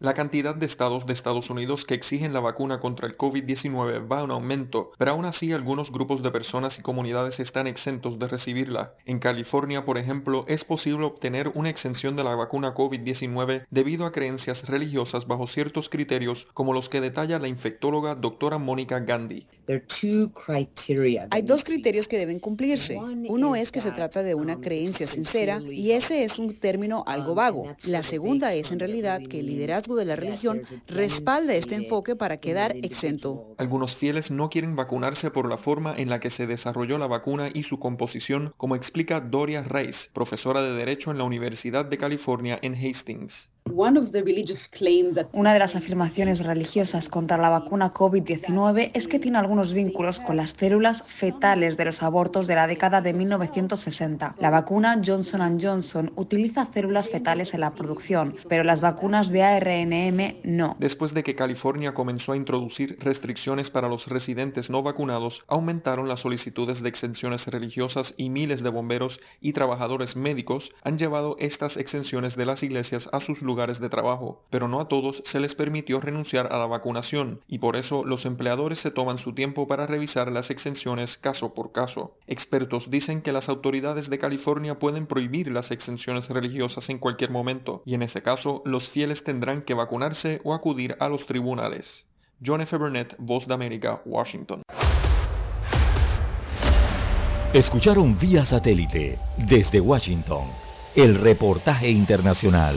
La cantidad de estados de Estados Unidos que exigen la vacuna contra el COVID-19 va en aumento, pero aún así algunos grupos de personas y comunidades están exentos de recibirla. En California, por ejemplo, es posible obtener una exención de la vacuna COVID-19 debido a creencias religiosas bajo ciertos criterios como los que detalla la infectóloga doctora Mónica Gandhi. Hay dos criterios que deben cumplirse. Uno es que se trata de una creencia sincera y ese es un término algo vago. La segunda es en realidad que el liderazgo de la religión respalda este enfoque para quedar exento. Algunos fieles no quieren vacunarse por la forma en la que se desarrolló la vacuna y su composición, como explica Doria Reis, profesora de Derecho en la Universidad de California en Hastings. Una de las afirmaciones religiosas contra la vacuna COVID-19 es que tiene algunos vínculos con las células fetales de los abortos de la década de 1960. La vacuna Johnson Johnson utiliza células fetales en la producción, pero las vacunas de ARNM no. Después de que California comenzó a introducir restricciones para los residentes no vacunados, aumentaron las solicitudes de exenciones religiosas y miles de bomberos y trabajadores médicos han llevado estas exenciones de las iglesias a sus lugares de trabajo, pero no a todos se les permitió renunciar a la vacunación y por eso los empleadores se toman su tiempo para revisar las exenciones caso por caso. Expertos dicen que las autoridades de California pueden prohibir las exenciones religiosas en cualquier momento y en ese caso los fieles tendrán que vacunarse o acudir a los tribunales. John F. Burnett, Voz de América, Washington. Escucharon vía satélite desde Washington el reportaje internacional.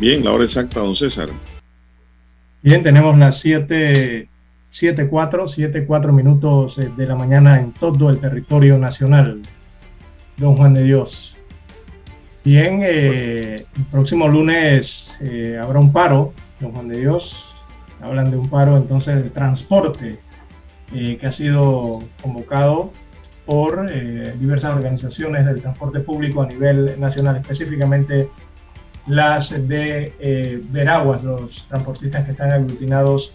Bien, la hora exacta, don César. Bien, tenemos las 7, 7, 4, 7, 4 minutos eh, de la mañana en todo el territorio nacional. Don Juan de Dios. Bien, eh, el próximo lunes eh, habrá un paro, don Juan de Dios. Hablan de un paro entonces de transporte que ha sido convocado por diversas organizaciones del transporte público a nivel nacional, específicamente las de eh, Veraguas, los transportistas que están aglutinados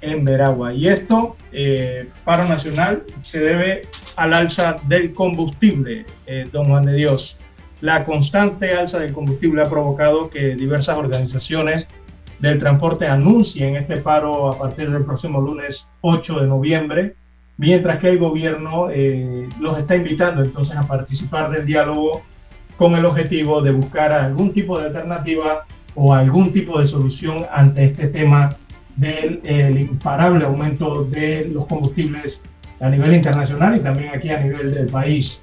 en Veragua. Y esto, eh, paro nacional, se debe al alza del combustible, eh, don Juan de Dios. La constante alza del combustible ha provocado que diversas organizaciones del transporte anuncien este paro a partir del próximo lunes 8 de noviembre, mientras que el gobierno eh, los está invitando entonces a participar del diálogo con el objetivo de buscar algún tipo de alternativa o algún tipo de solución ante este tema del imparable aumento de los combustibles a nivel internacional y también aquí a nivel del país.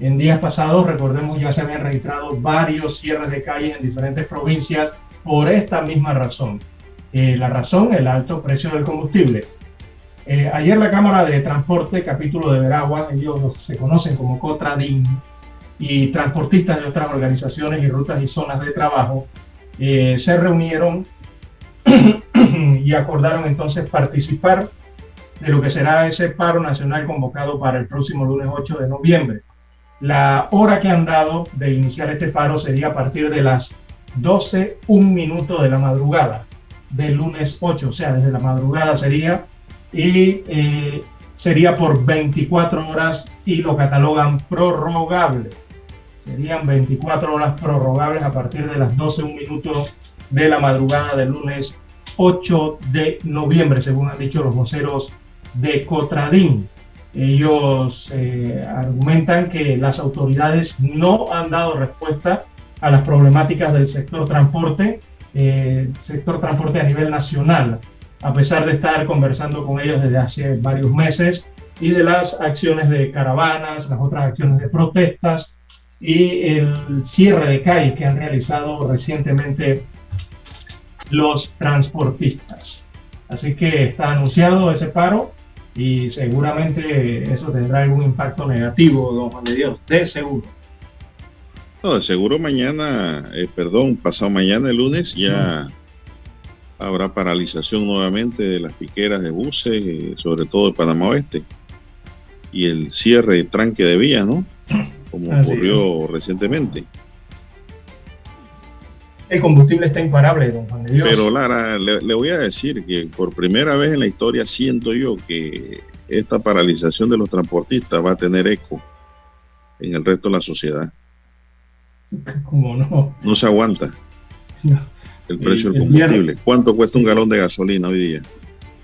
En días pasados, recordemos, ya se habían registrado varios cierres de calles en diferentes provincias por esta misma razón. Eh, la razón, el alto precio del combustible. Eh, ayer la Cámara de Transporte, capítulo de Veragua, ellos se conocen como COTRADIN, y transportistas de otras organizaciones y rutas y zonas de trabajo, eh, se reunieron y acordaron entonces participar de lo que será ese paro nacional convocado para el próximo lunes 8 de noviembre. La hora que han dado de iniciar este paro sería a partir de las 12, un minuto de la madrugada del lunes 8, o sea, desde la madrugada sería, y eh, sería por 24 horas y lo catalogan prorrogable. Serían 24 horas prorrogables a partir de las 12, un minuto de la madrugada del lunes 8 de noviembre, según han dicho los voceros de Cotradín. Ellos eh, argumentan que las autoridades no han dado respuesta a las problemáticas del sector transporte, eh, sector transporte a nivel nacional, a pesar de estar conversando con ellos desde hace varios meses y de las acciones de caravanas, las otras acciones de protestas y el cierre de calles que han realizado recientemente los transportistas. Así que está anunciado ese paro y seguramente eso tendrá algún impacto negativo, don Juan de Dios, de seguro. No, de seguro mañana, eh, perdón, pasado mañana, el lunes, ya habrá paralización nuevamente de las piqueras de buses, eh, sobre todo de Panamá Oeste, y el cierre y tranque de vía, ¿no? Como ocurrió recientemente el combustible está imparable, don Juan de Dios. Pero Lara, le, voy a decir que por primera vez en la historia siento yo que esta paralización de los transportistas va a tener eco en el resto de la sociedad. ¿Cómo no? No se aguanta el precio del combustible. ¿Cuánto cuesta un galón de gasolina hoy día?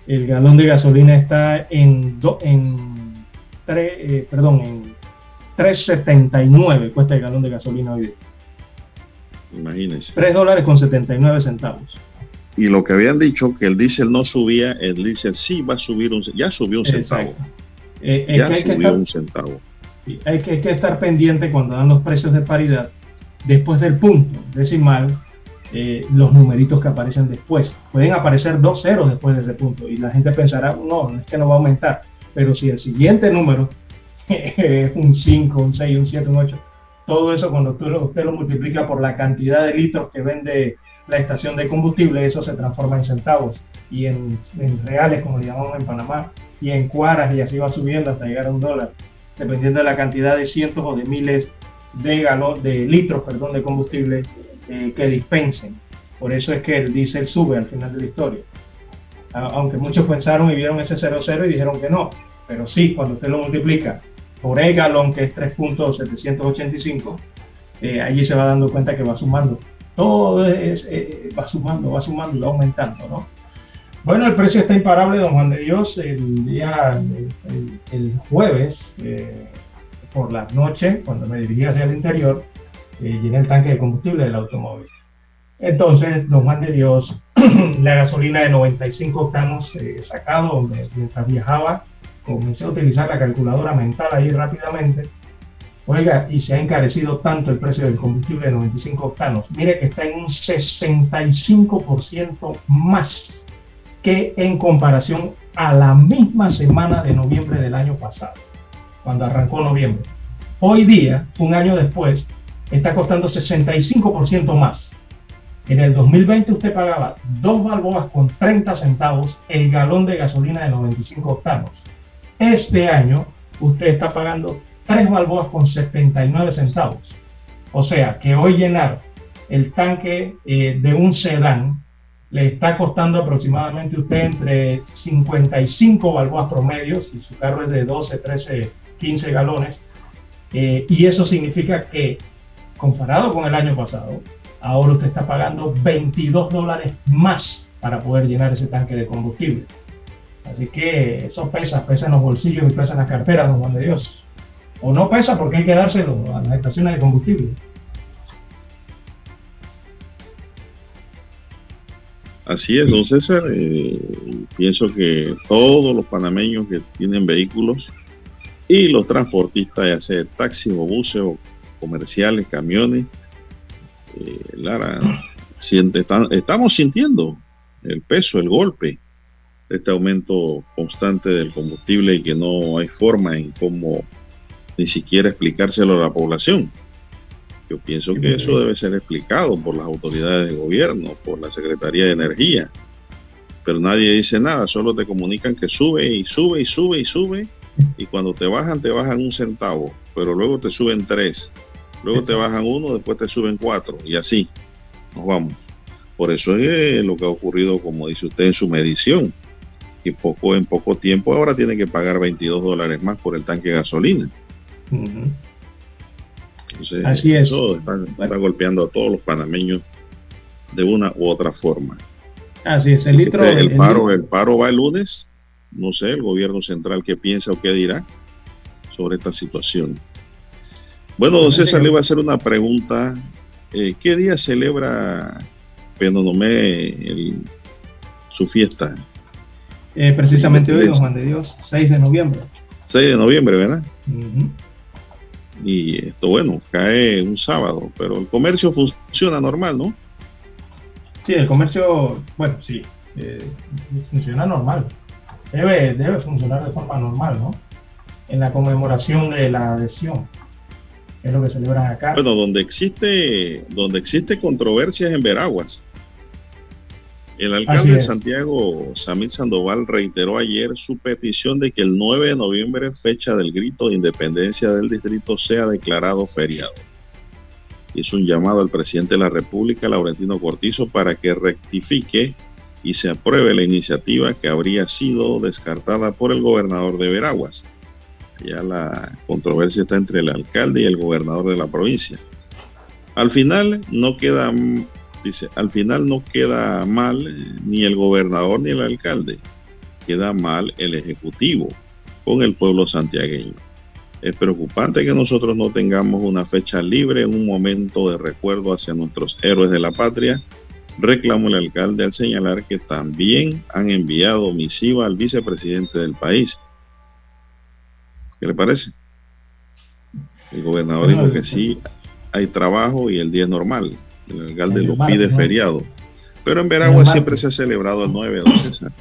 El galón de gasolina está en, en, eh, perdón, en 3.79 cuesta el galón de gasolina hoy día. Imagínense. 3 dólares con 79 centavos. Y lo que habían dicho que el diésel no subía, el diésel sí va a subir un ya subió un centavo. Eh, ya subió un centavo. Hay que, hay que estar pendiente cuando dan los precios de paridad, después del punto decimal, eh, los numeritos que aparecen después. Pueden aparecer dos ceros después de ese punto y la gente pensará, no, es que no va a aumentar. Pero si el siguiente número un 5, un 6, un 7, un 8, todo eso cuando usted lo, usted lo multiplica por la cantidad de litros que vende la estación de combustible, eso se transforma en centavos y en, reales, como le llamamos en Panamá, y en cuaras, y así va subiendo hasta llegar a un dólar, dependiendo de la cantidad de cientos o de miles de, galón, de litros perdón, de combustible eh, que dispensen. Por eso es que el diésel sube al final de la historia. Aunque muchos pensaron y vieron ese 0,0 y dijeron que no. Pero sí, cuando usted lo multiplica por el galón, que es 3.785, eh, allí se va dando cuenta que va sumando. Todo eh, va sumando, va sumando y va aumentando, ¿no? Bueno, el precio está imparable, don Juan de Dios, el día, el, jueves, eh, por las noches, cuando me dirigía hacia el interior, llené el tanque de combustible del automóvil. Entonces, don Juan de Dios, la gasolina de 95 octanos sacado mientras viajaba, comencé a utilizar la calculadora mental ahí rápidamente, oiga, y se ha encarecido tanto el precio del combustible de 95 octanos. Mire que está en un 65% más que en comparación a la misma semana de noviembre del año pasado, cuando arrancó noviembre. Hoy día, un año después, está costando 65% más. En el 2020 usted pagaba dos balboas con 30 centavos el galón de gasolina de 95 octanos. Este año usted está pagando 3 balboas con 79 centavos. O sea que hoy llenar el tanque eh, de un sedán le está costando aproximadamente usted entre 55 balboas promedios, si su carro es de 12, 13, 15 galones. Eh, y eso significa que, comparado con el año pasado, ahora usted está pagando 22 dólares más para poder llenar ese tanque de combustible. Así que eso pesa, pesa en los bolsillos y pesa en las carteras, don Juan de Dios. O no pesa porque hay que dárselo a las estaciones de combustible. Así es, don César. Eh, pienso que todos los panameños que tienen vehículos y los transportistas, ya sea taxis o buses o comerciales, camiones, eh, Lara, estamos sintiendo el peso, el golpe este aumento constante del combustible y que no hay forma en cómo ni siquiera explicárselo a la población. Yo pienso que eso debe ser explicado por las autoridades de gobierno, por la Secretaría de Energía. Pero nadie dice nada, solo te comunican que sube y sube y sube y sube. Y cuando te bajan, te bajan un centavo, pero luego te suben tres. Luego te bajan uno, después te suben cuatro. Y así nos vamos. Por eso es lo que ha ocurrido, como dice usted, en su medición. Que poco en poco tiempo ahora tiene que pagar 22 dólares más por el tanque de gasolina. Así es. Eso está, golpeando a todos los panameños de una u otra forma. Así es, el litro. El, paro, el paro va el lunes. No sé, el gobierno central qué piensa o qué dirá sobre esta situación. Bueno, don César le iba a hacer una pregunta. Eh, ¿Qué día celebra Penonomé su fiesta? Eh, precisamente hoy, don Juan de Dios, 6 de noviembre. 6 de noviembre, ¿verdad? Y esto, bueno, cae un sábado, pero el comercio funciona normal, ¿no? Sí, el comercio, bueno, sí, eh, funciona normal. Debe, debe funcionar de forma normal, ¿no? En la conmemoración de la adhesión, es lo que celebran acá. Bueno, donde existe, donde existe controversias en Veraguas. El alcalde de Santiago, Samit Sandoval, reiteró ayer su petición de que el 9 de noviembre, fecha del grito de independencia del distrito, sea declarado feriado. Hizo un llamado al presidente de la República, Laurentino Cortizo, para que rectifique y se apruebe la iniciativa que habría sido descartada por el gobernador de Veraguas. Ya la controversia está entre el alcalde y el gobernador de la provincia. Al final no queda Dice, al final no queda mal eh, ni el gobernador ni el alcalde, queda mal el ejecutivo con el pueblo santiagueño. Es preocupante que nosotros no tengamos una fecha libre en un momento de recuerdo hacia nuestros héroes de la patria, reclamó el alcalde al señalar que también han enviado misiva al vicepresidente del país. ¿Qué le parece? El gobernador dijo que sí hay trabajo y el día es normal. El alcalde lo pide feriado. Pero en Veragua siempre se ha celebrado el 9, don César.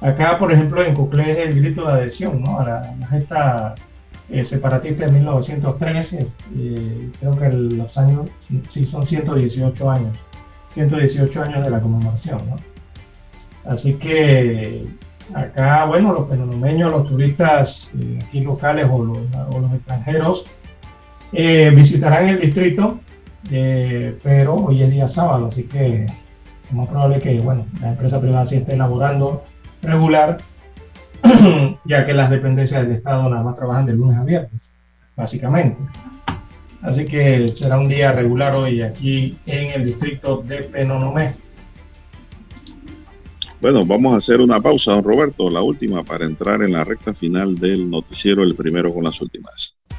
Acá, por ejemplo, en Cuclé es el grito de adhesión, ¿no? A la, gesta eh, separatista de 1913, eh, creo que los años, sí, son 118 años, 118 años de la conmemoración, ¿no? Así que acá, bueno, los penonomeños, los turistas eh, aquí locales o los extranjeros, eh, visitarán el distrito, eh, pero hoy es día sábado, así que es más probable que bueno, la empresa privada sí esté elaborando regular, ya que las dependencias del Estado nada más trabajan de lunes a viernes, básicamente. Así que será un día regular hoy aquí en el distrito de Penonomé. Bueno, vamos a hacer una pausa, don Roberto, la última para entrar en la recta final del noticiero, el primero con las últimas.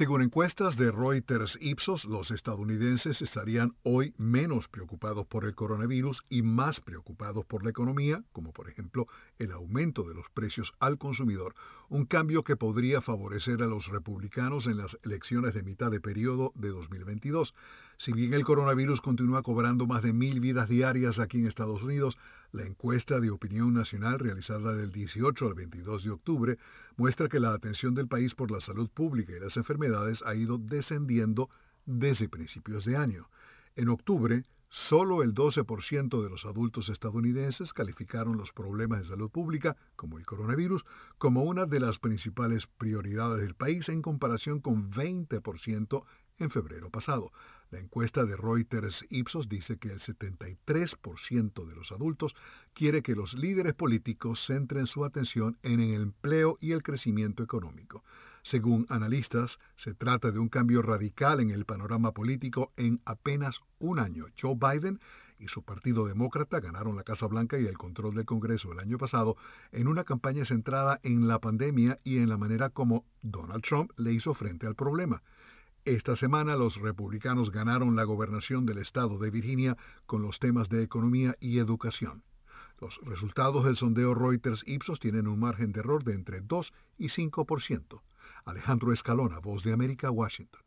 Según encuestas de Reuters Ipsos, los estadounidenses estarían hoy menos preocupados por el coronavirus y más preocupados por la economía, como por ejemplo el aumento de los precios al consumidor, un cambio que podría favorecer a los republicanos en las elecciones de mitad de periodo de 2022. Si bien el coronavirus continúa cobrando más de mil vidas diarias aquí en Estados Unidos, la encuesta de opinión nacional realizada del 18 al 22 de octubre muestra que la atención del país por la salud pública y las enfermedades ha ido descendiendo desde principios de año. En octubre, solo el 12% de los adultos estadounidenses calificaron los problemas de salud pública, como el coronavirus, como una de las principales prioridades del país en comparación con 20% en febrero pasado. La encuesta de Reuters Ipsos dice que el 73% de los adultos quiere que los líderes políticos centren su atención en el empleo y el crecimiento económico. Según analistas, se trata de un cambio radical en el panorama político en apenas un año. Joe Biden y su Partido Demócrata ganaron la Casa Blanca y el control del Congreso el año pasado en una campaña centrada en la pandemia y en la manera como Donald Trump le hizo frente al problema. Esta semana los republicanos ganaron la gobernación del estado de Virginia con los temas de economía y educación. Los resultados del sondeo Reuters Ipsos tienen un margen de error de entre 2 y 5%. Alejandro Escalona, Voz de América, Washington.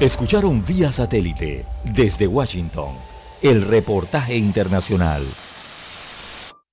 Escucharon vía satélite desde Washington el reportaje internacional.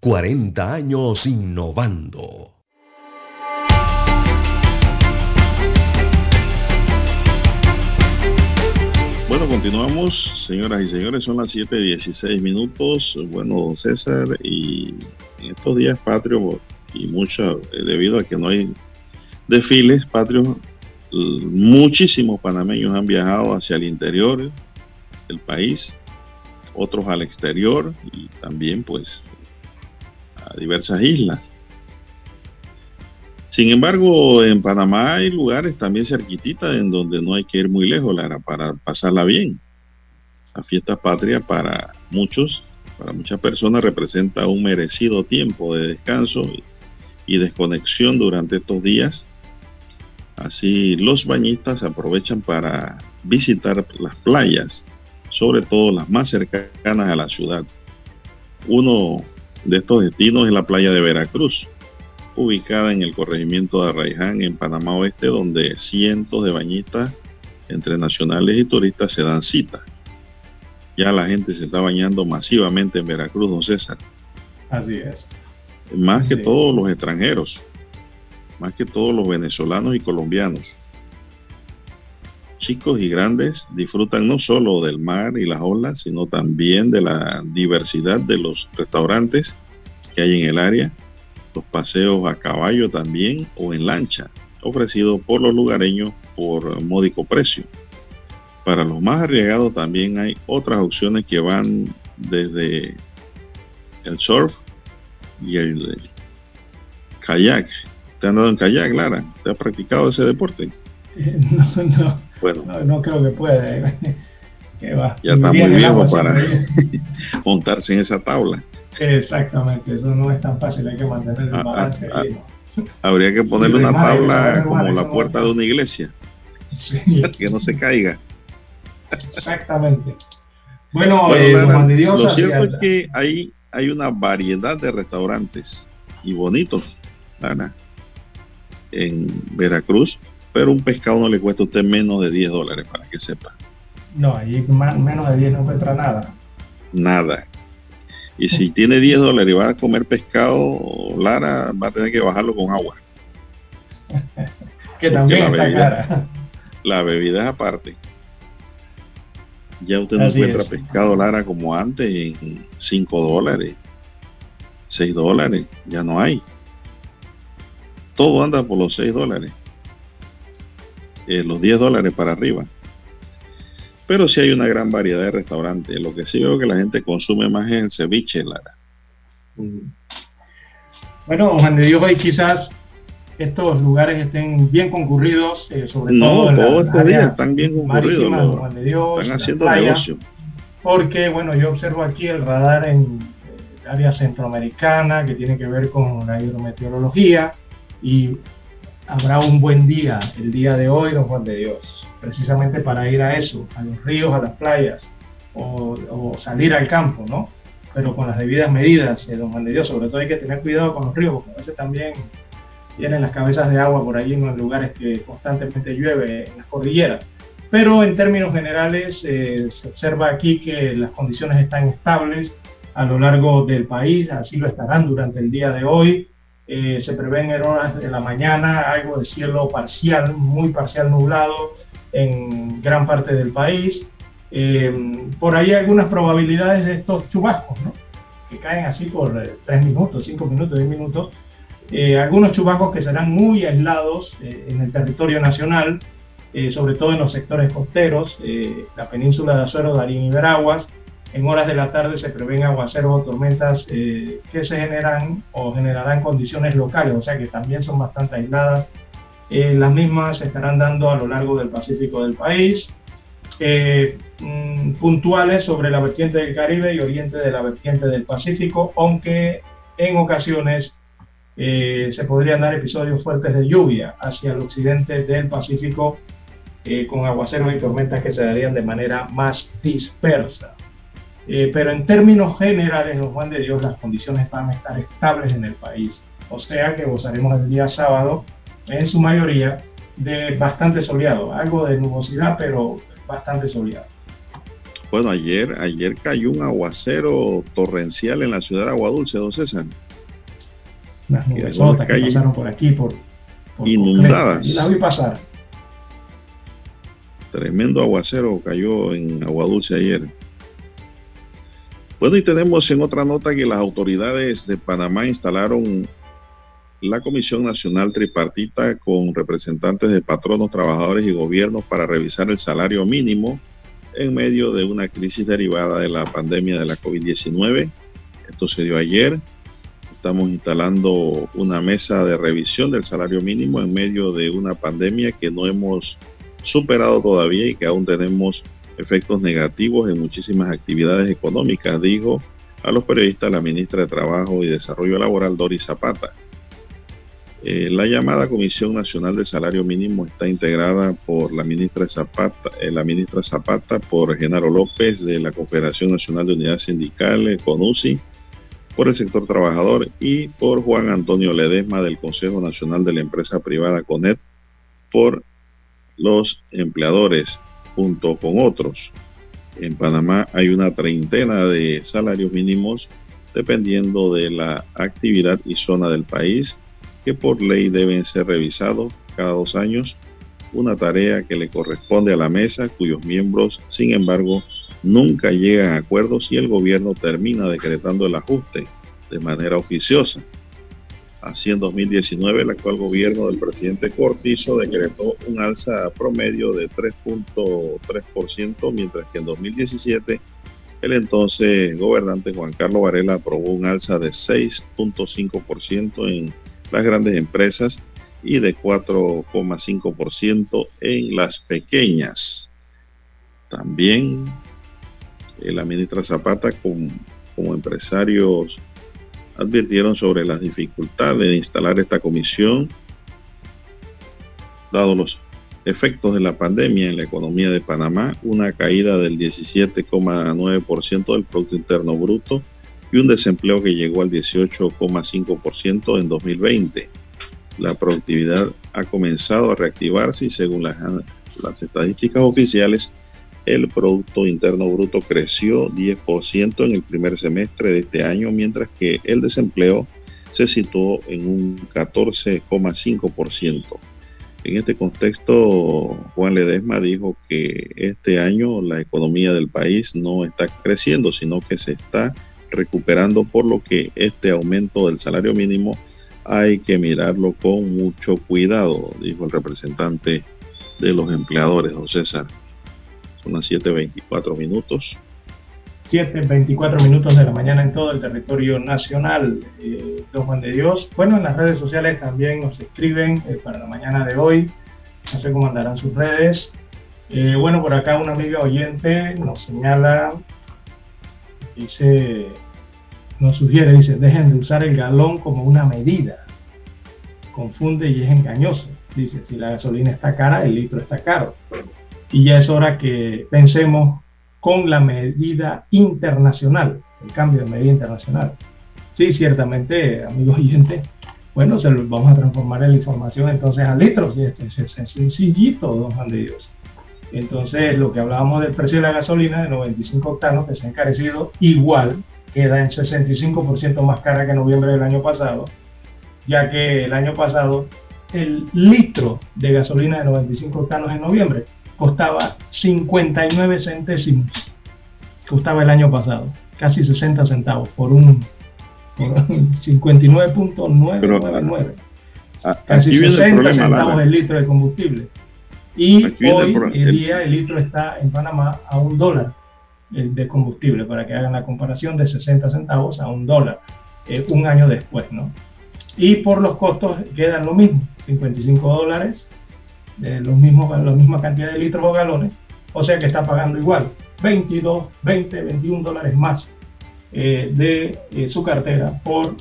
40 años innovando. Bueno, continuamos, señoras y señores, son las 7.16 minutos. Bueno, don César, y en estos días patrios, y mucho, eh, debido a que no hay desfiles patrios, muchísimos panameños han viajado hacia el interior del país, otros al exterior y también pues diversas islas. Sin embargo, en Panamá hay lugares también cerquititas en donde no hay que ir muy lejos para pasarla bien. La fiesta patria para muchos, para muchas personas representa un merecido tiempo de descanso y desconexión durante estos días. Así los bañistas aprovechan para visitar las playas, sobre todo las más cercanas a la ciudad. Uno de estos destinos en la playa de Veracruz, ubicada en el corregimiento de Arraiján, en Panamá Oeste, donde cientos de bañistas entre nacionales y turistas se dan cita. Ya la gente se está bañando masivamente en Veracruz, don César. Así es. Más que todos los extranjeros, más que todos los venezolanos y colombianos. Chicos y grandes disfrutan no solo del mar y las olas, sino también de la diversidad de los restaurantes que hay en el área, los paseos a caballo también o en lancha, ofrecidos por los lugareños por módico precio. Para los más arriesgados también hay otras opciones que van desde el surf y el kayak. ¿Te han dado en kayak, Lara? ¿Te ha practicado ese deporte? No, no. Bueno, no, creo que pueda. Ya está muy viejo para montarse en esa tabla. Exactamente, eso no es tan fácil, hay que mantener el ah, ah, balance. Ah, habría que ponerle una tabla como la puerta de una iglesia, que no se caiga. Exactamente. Bueno, eh, lo cierto es que hay, hay una variedad de restaurantes y bonitos, en Veracruz pero un pescado no le cuesta a usted menos de 10 dólares, para que sepa. No, ahí menos de 10 no encuentra nada. Nada. Y si tiene 10 dólares y va a comer pescado, Lara va a tener que bajarlo con agua. que también está bebida, cara. La bebida es aparte. Ya usted no encuentra pescado, Lara, como antes, en 5 dólares, 6 dólares. Ya no hay. todo anda por los 6 dólares. Eh, los 10 dólares para arriba. Pero sí hay una gran variedad de restaurantes. Lo que sí veo que la gente consume más es el ceviche, Lara. Bueno, Juan de Dios, hoy quizás estos lugares estén bien concurridos, eh, sobre todo en todos estos días están bien concurridos. Juan de Dios, están haciendo negocio. Porque, bueno, yo observo aquí el radar en el área centroamericana que tiene que ver con la hidrometeorología y habrá un buen día el día de hoy, don Juan de Dios, precisamente para ir a eso, a los ríos, a las playas o, salir al campo, ¿no? Pero con las debidas medidas, eh, don Juan de Dios, sobre todo hay que tener cuidado con los ríos, porque a veces también tienen las cabezas de agua por allí en los lugares que constantemente llueve, en las cordilleras. Pero en términos generales eh, se observa aquí que las condiciones están estables a lo largo del país, así lo estarán durante el día de hoy. Eh, se prevén en horas de la mañana algo de cielo parcial, muy parcial nublado en gran parte del país. Eh, por ahí algunas probabilidades de estos chubascos, ¿no? que caen así por 3 eh, minutos, 5 minutos, 10 minutos. algunos chubascos que serán muy aislados en el territorio nacional, sobre todo en los sectores costeros, la península de Azuero, Darín y Veraguas, en horas de la tarde se prevén aguaceros o tormentas eh, que se generan o generarán condiciones locales, o sea que también son bastante aisladas. Eh, las mismas se estarán dando a lo largo del Pacífico del país, eh, mm, puntuales sobre la vertiente del Caribe y oriente de la vertiente del Pacífico, aunque en ocasiones se podrían dar episodios fuertes de lluvia hacia el occidente del Pacífico con aguaceros y tormentas que se darían de manera más dispersa. Eh, pero en términos generales, don Juan de Dios, las condiciones van a estar estables en el país. O sea que gozaremos el día sábado, en su mayoría, de bastante soleado. Algo de nubosidad, pero bastante soleado. Bueno, ayer, ayer cayó un aguacero torrencial en la ciudad de Aguadulce, don César. Las nubes que pasaron por aquí, por, inundadas. La vi pasar. Tremendo aguacero cayó en Aguadulce ayer. Bueno, y tenemos en otra nota que las autoridades de Panamá instalaron la Comisión Nacional Tripartita con representantes de patronos, trabajadores y gobiernos para revisar el salario mínimo en medio de una crisis derivada de la pandemia de la COVID-19. Esto se dio ayer. Estamos instalando una mesa de revisión del salario mínimo en medio de una pandemia que no hemos superado todavía y que aún tenemos efectos negativos en muchísimas actividades económicas, dijo a los periodistas la ministra de Trabajo y Desarrollo Laboral, Doris Zapata. Eh, la llamada Comisión Nacional de Salario Mínimo está integrada por la ministra eh, la ministra Zapata, por Genaro López de la Confederación Nacional de Unidades Sindicales, CONUSI, por el sector trabajador y por Juan Antonio Ledesma del Consejo Nacional de la Empresa Privada CONET, por los empleadores junto con otros. En Panamá hay una treintena de salarios mínimos dependiendo de la actividad y zona del país que por ley deben ser revisados cada dos años, una tarea que le corresponde a la mesa cuyos miembros, sin embargo, nunca llegan a acuerdos y el gobierno termina decretando el ajuste de manera oficiosa. Así en 2019 el actual gobierno del presidente Cortizo decretó un alza promedio de 3.3%, mientras que en 2017 el entonces gobernante Juan Carlos Varela aprobó un alza de 6.5% en las grandes empresas y de 4,5% en las pequeñas. También la ministra Zapata como empresarios advirtieron sobre las dificultades de instalar esta comisión, dado los efectos de la pandemia en la economía de Panamá, una caída del 17,9% del Producto Interno Bruto y un desempleo que llegó al 18,5% en 2020. La productividad ha comenzado a reactivarse y según las, las estadísticas oficiales, el Producto Interno Bruto creció 10% en el primer semestre de este año, mientras que el desempleo se situó en un 14,5%. En este contexto, Juan Ledesma dijo que este año la economía del país no está creciendo, sino que se está recuperando, por lo que este aumento del salario mínimo hay que mirarlo con mucho cuidado, dijo el representante de los empleadores, don César. Son las 7.24 minutos. 7.24 minutos de la mañana en todo el territorio nacional. Eh, don Juan de Dios. Bueno, en las redes sociales también nos escriben eh, para la mañana de hoy. No sé cómo andarán sus redes. Eh, bueno, por acá una amiga oyente nos señala, dice, nos sugiere, dice, dejen de usar el galón como una medida. Confunde y es engañoso. Dice, si la gasolina está cara, el litro está caro. Y ya es hora que pensemos con la medida internacional, el cambio de medida internacional. Sí, ciertamente, amigos oyentes, bueno, se lo vamos a transformar en la información entonces a litros, y esto es sencillito, don Juan de Dios. Entonces, lo que hablábamos del precio de la gasolina de 95 octanos, que se ha encarecido igual, queda en 65% más cara que noviembre del año pasado, ya que el año pasado el litro de gasolina de 95 octanos en noviembre costaba 59 centésimos. Costaba el año pasado, casi 60 centavos por un, 59.999. Casi 60 centavos el litro de combustible. Y hoy el, día el litro está en Panamá a un dólar de combustible, para que hagan la comparación de 60 centavos a un dólar, eh, un año después, ¿no? Y por los costos quedan lo mismo, 55 dólares de los mismos, la misma cantidad de litros o galones, o sea que está pagando igual, 22, 20, 21 dólares más eh, de eh, su cartera por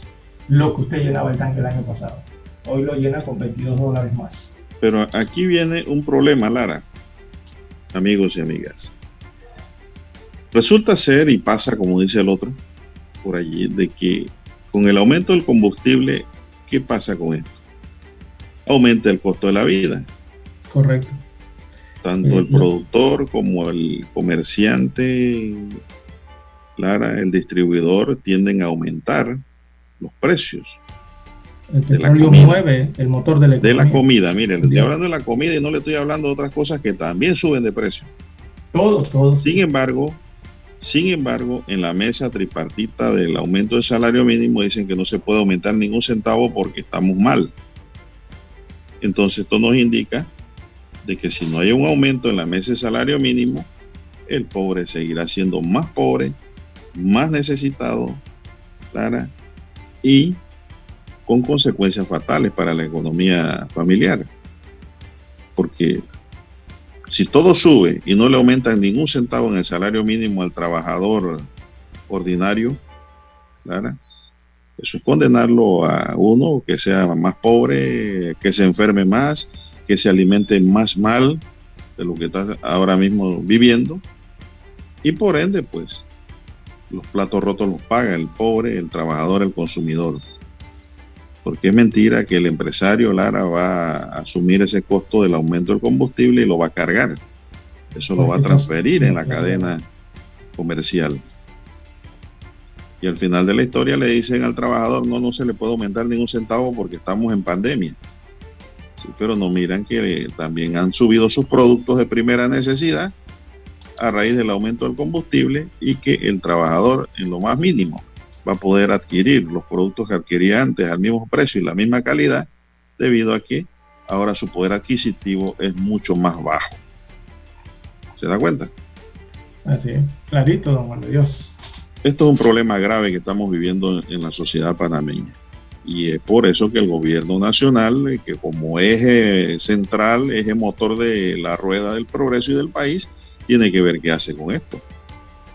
lo que usted llenaba el tanque el año pasado. Hoy lo llena con 22 dólares más. Pero aquí viene un problema, Lara, amigos y amigas. Resulta ser, y pasa como dice el otro, por allí, de que con el aumento del combustible, ¿qué pasa con esto? Aumenta el costo de la vida. Correcto. Tanto el productor como el comerciante, Lara, el distribuidor tienden a aumentar los precios. El petróleo mueve el motor de la economía. De la comida, mire, le estoy hablando de la comida y no le estoy hablando de otras cosas que también suben de precio. Todos, todos. Sin embargo, sin embargo, en la mesa tripartita del aumento del salario mínimo dicen que no se puede aumentar ningún centavo porque estamos mal. Entonces esto nos indica de que si no hay un aumento en la mesa de salario mínimo, el pobre seguirá siendo más pobre, más necesitado, y con consecuencias fatales para la economía familiar. Porque si todo sube y no le aumentan ningún centavo en el salario mínimo al trabajador ordinario, eso es condenarlo a uno que sea más pobre, que se enferme más, que se alimente más mal de lo que está ahora mismo viviendo. Y por ende, pues, los platos rotos los paga el pobre, el trabajador, el consumidor. Porque es mentira que el empresario Lara va a asumir ese costo del aumento del combustible y lo va a cargar. Eso lo va a transferir en la cadena comercial. Y al final de la historia le dicen al trabajador, no, no se le puede aumentar ningún centavo porque estamos en pandemia. Sí, pero no miran que también han subido sus productos de primera necesidad a raíz del aumento del combustible y que el trabajador en lo más mínimo va a poder adquirir los productos que adquiría antes al mismo precio y la misma calidad debido a que ahora su poder adquisitivo es mucho más bajo. ¿Se da cuenta? Así es, clarito, don Juan de Dios. Esto es un problema grave que estamos viviendo en la sociedad panameña. Y es por eso que el gobierno nacional, eh, que como eje central, eje motor de la rueda del progreso y del país, tiene que ver qué hace con esto.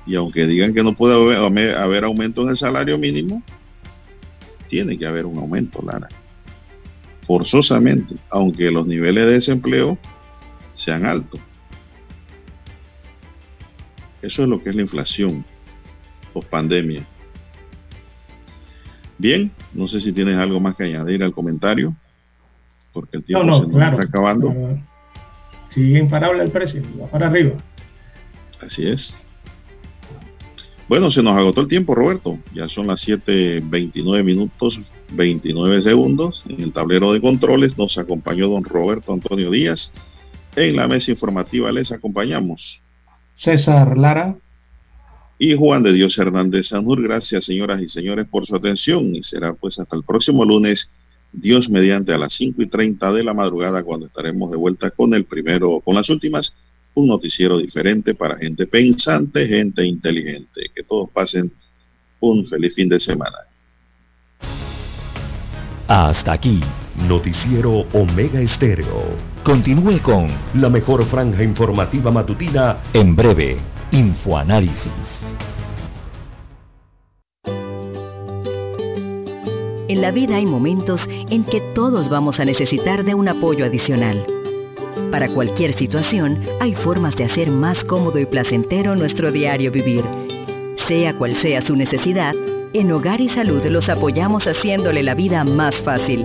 Y aunque digan que no puede haber, aumento en el salario mínimo, tiene que haber un aumento, Lara. Forzosamente, aunque los niveles de desempleo sean altos. Eso es lo que es la inflación post pandemia. Bien, no sé si tienes algo más que añadir al comentario, porque el tiempo se nos está acabando. Sigue imparable el precio, va para arriba. Así es. Bueno, se nos agotó el tiempo, Roberto. Ya son las 7.29 minutos, 29 segundos. En el tablero de controles nos acompañó don Roberto Antonio Díaz. En la mesa informativa les acompañamos. César Lara y Juan de Dios Hernández Sanur. Gracias, señoras y señores, por su atención y será pues hasta el próximo lunes Dios mediante a las 5 y 30 de la madrugada cuando estaremos de vuelta con el primero, con las últimas, un noticiero diferente para gente pensante, gente inteligente. Que todos pasen un feliz fin de semana. Hasta aquí. Noticiero Omega Estéreo. Continúe con la mejor franja informativa matutina en breve. Infoanálisis. En la vida hay momentos en que todos vamos a necesitar de un apoyo adicional. Para cualquier situación, hay formas de hacer más cómodo y placentero nuestro diario vivir. Sea cual sea su necesidad, en Hogar y Salud los apoyamos haciéndole la vida más fácil,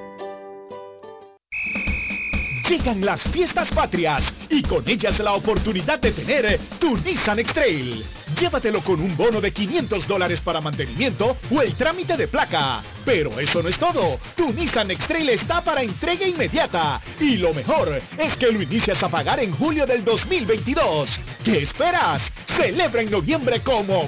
Llegan las fiestas patrias y con ellas la oportunidad de tener tu Nissan X-Trail. Llévatelo con un bono de 500 dólares para mantenimiento o el trámite de placa. Pero eso no es todo. Tu Nissan X-Trail está para entrega inmediata. Y lo mejor es que lo inicias a pagar en julio del 2022. ¿Qué esperas? Celebra en noviembre como...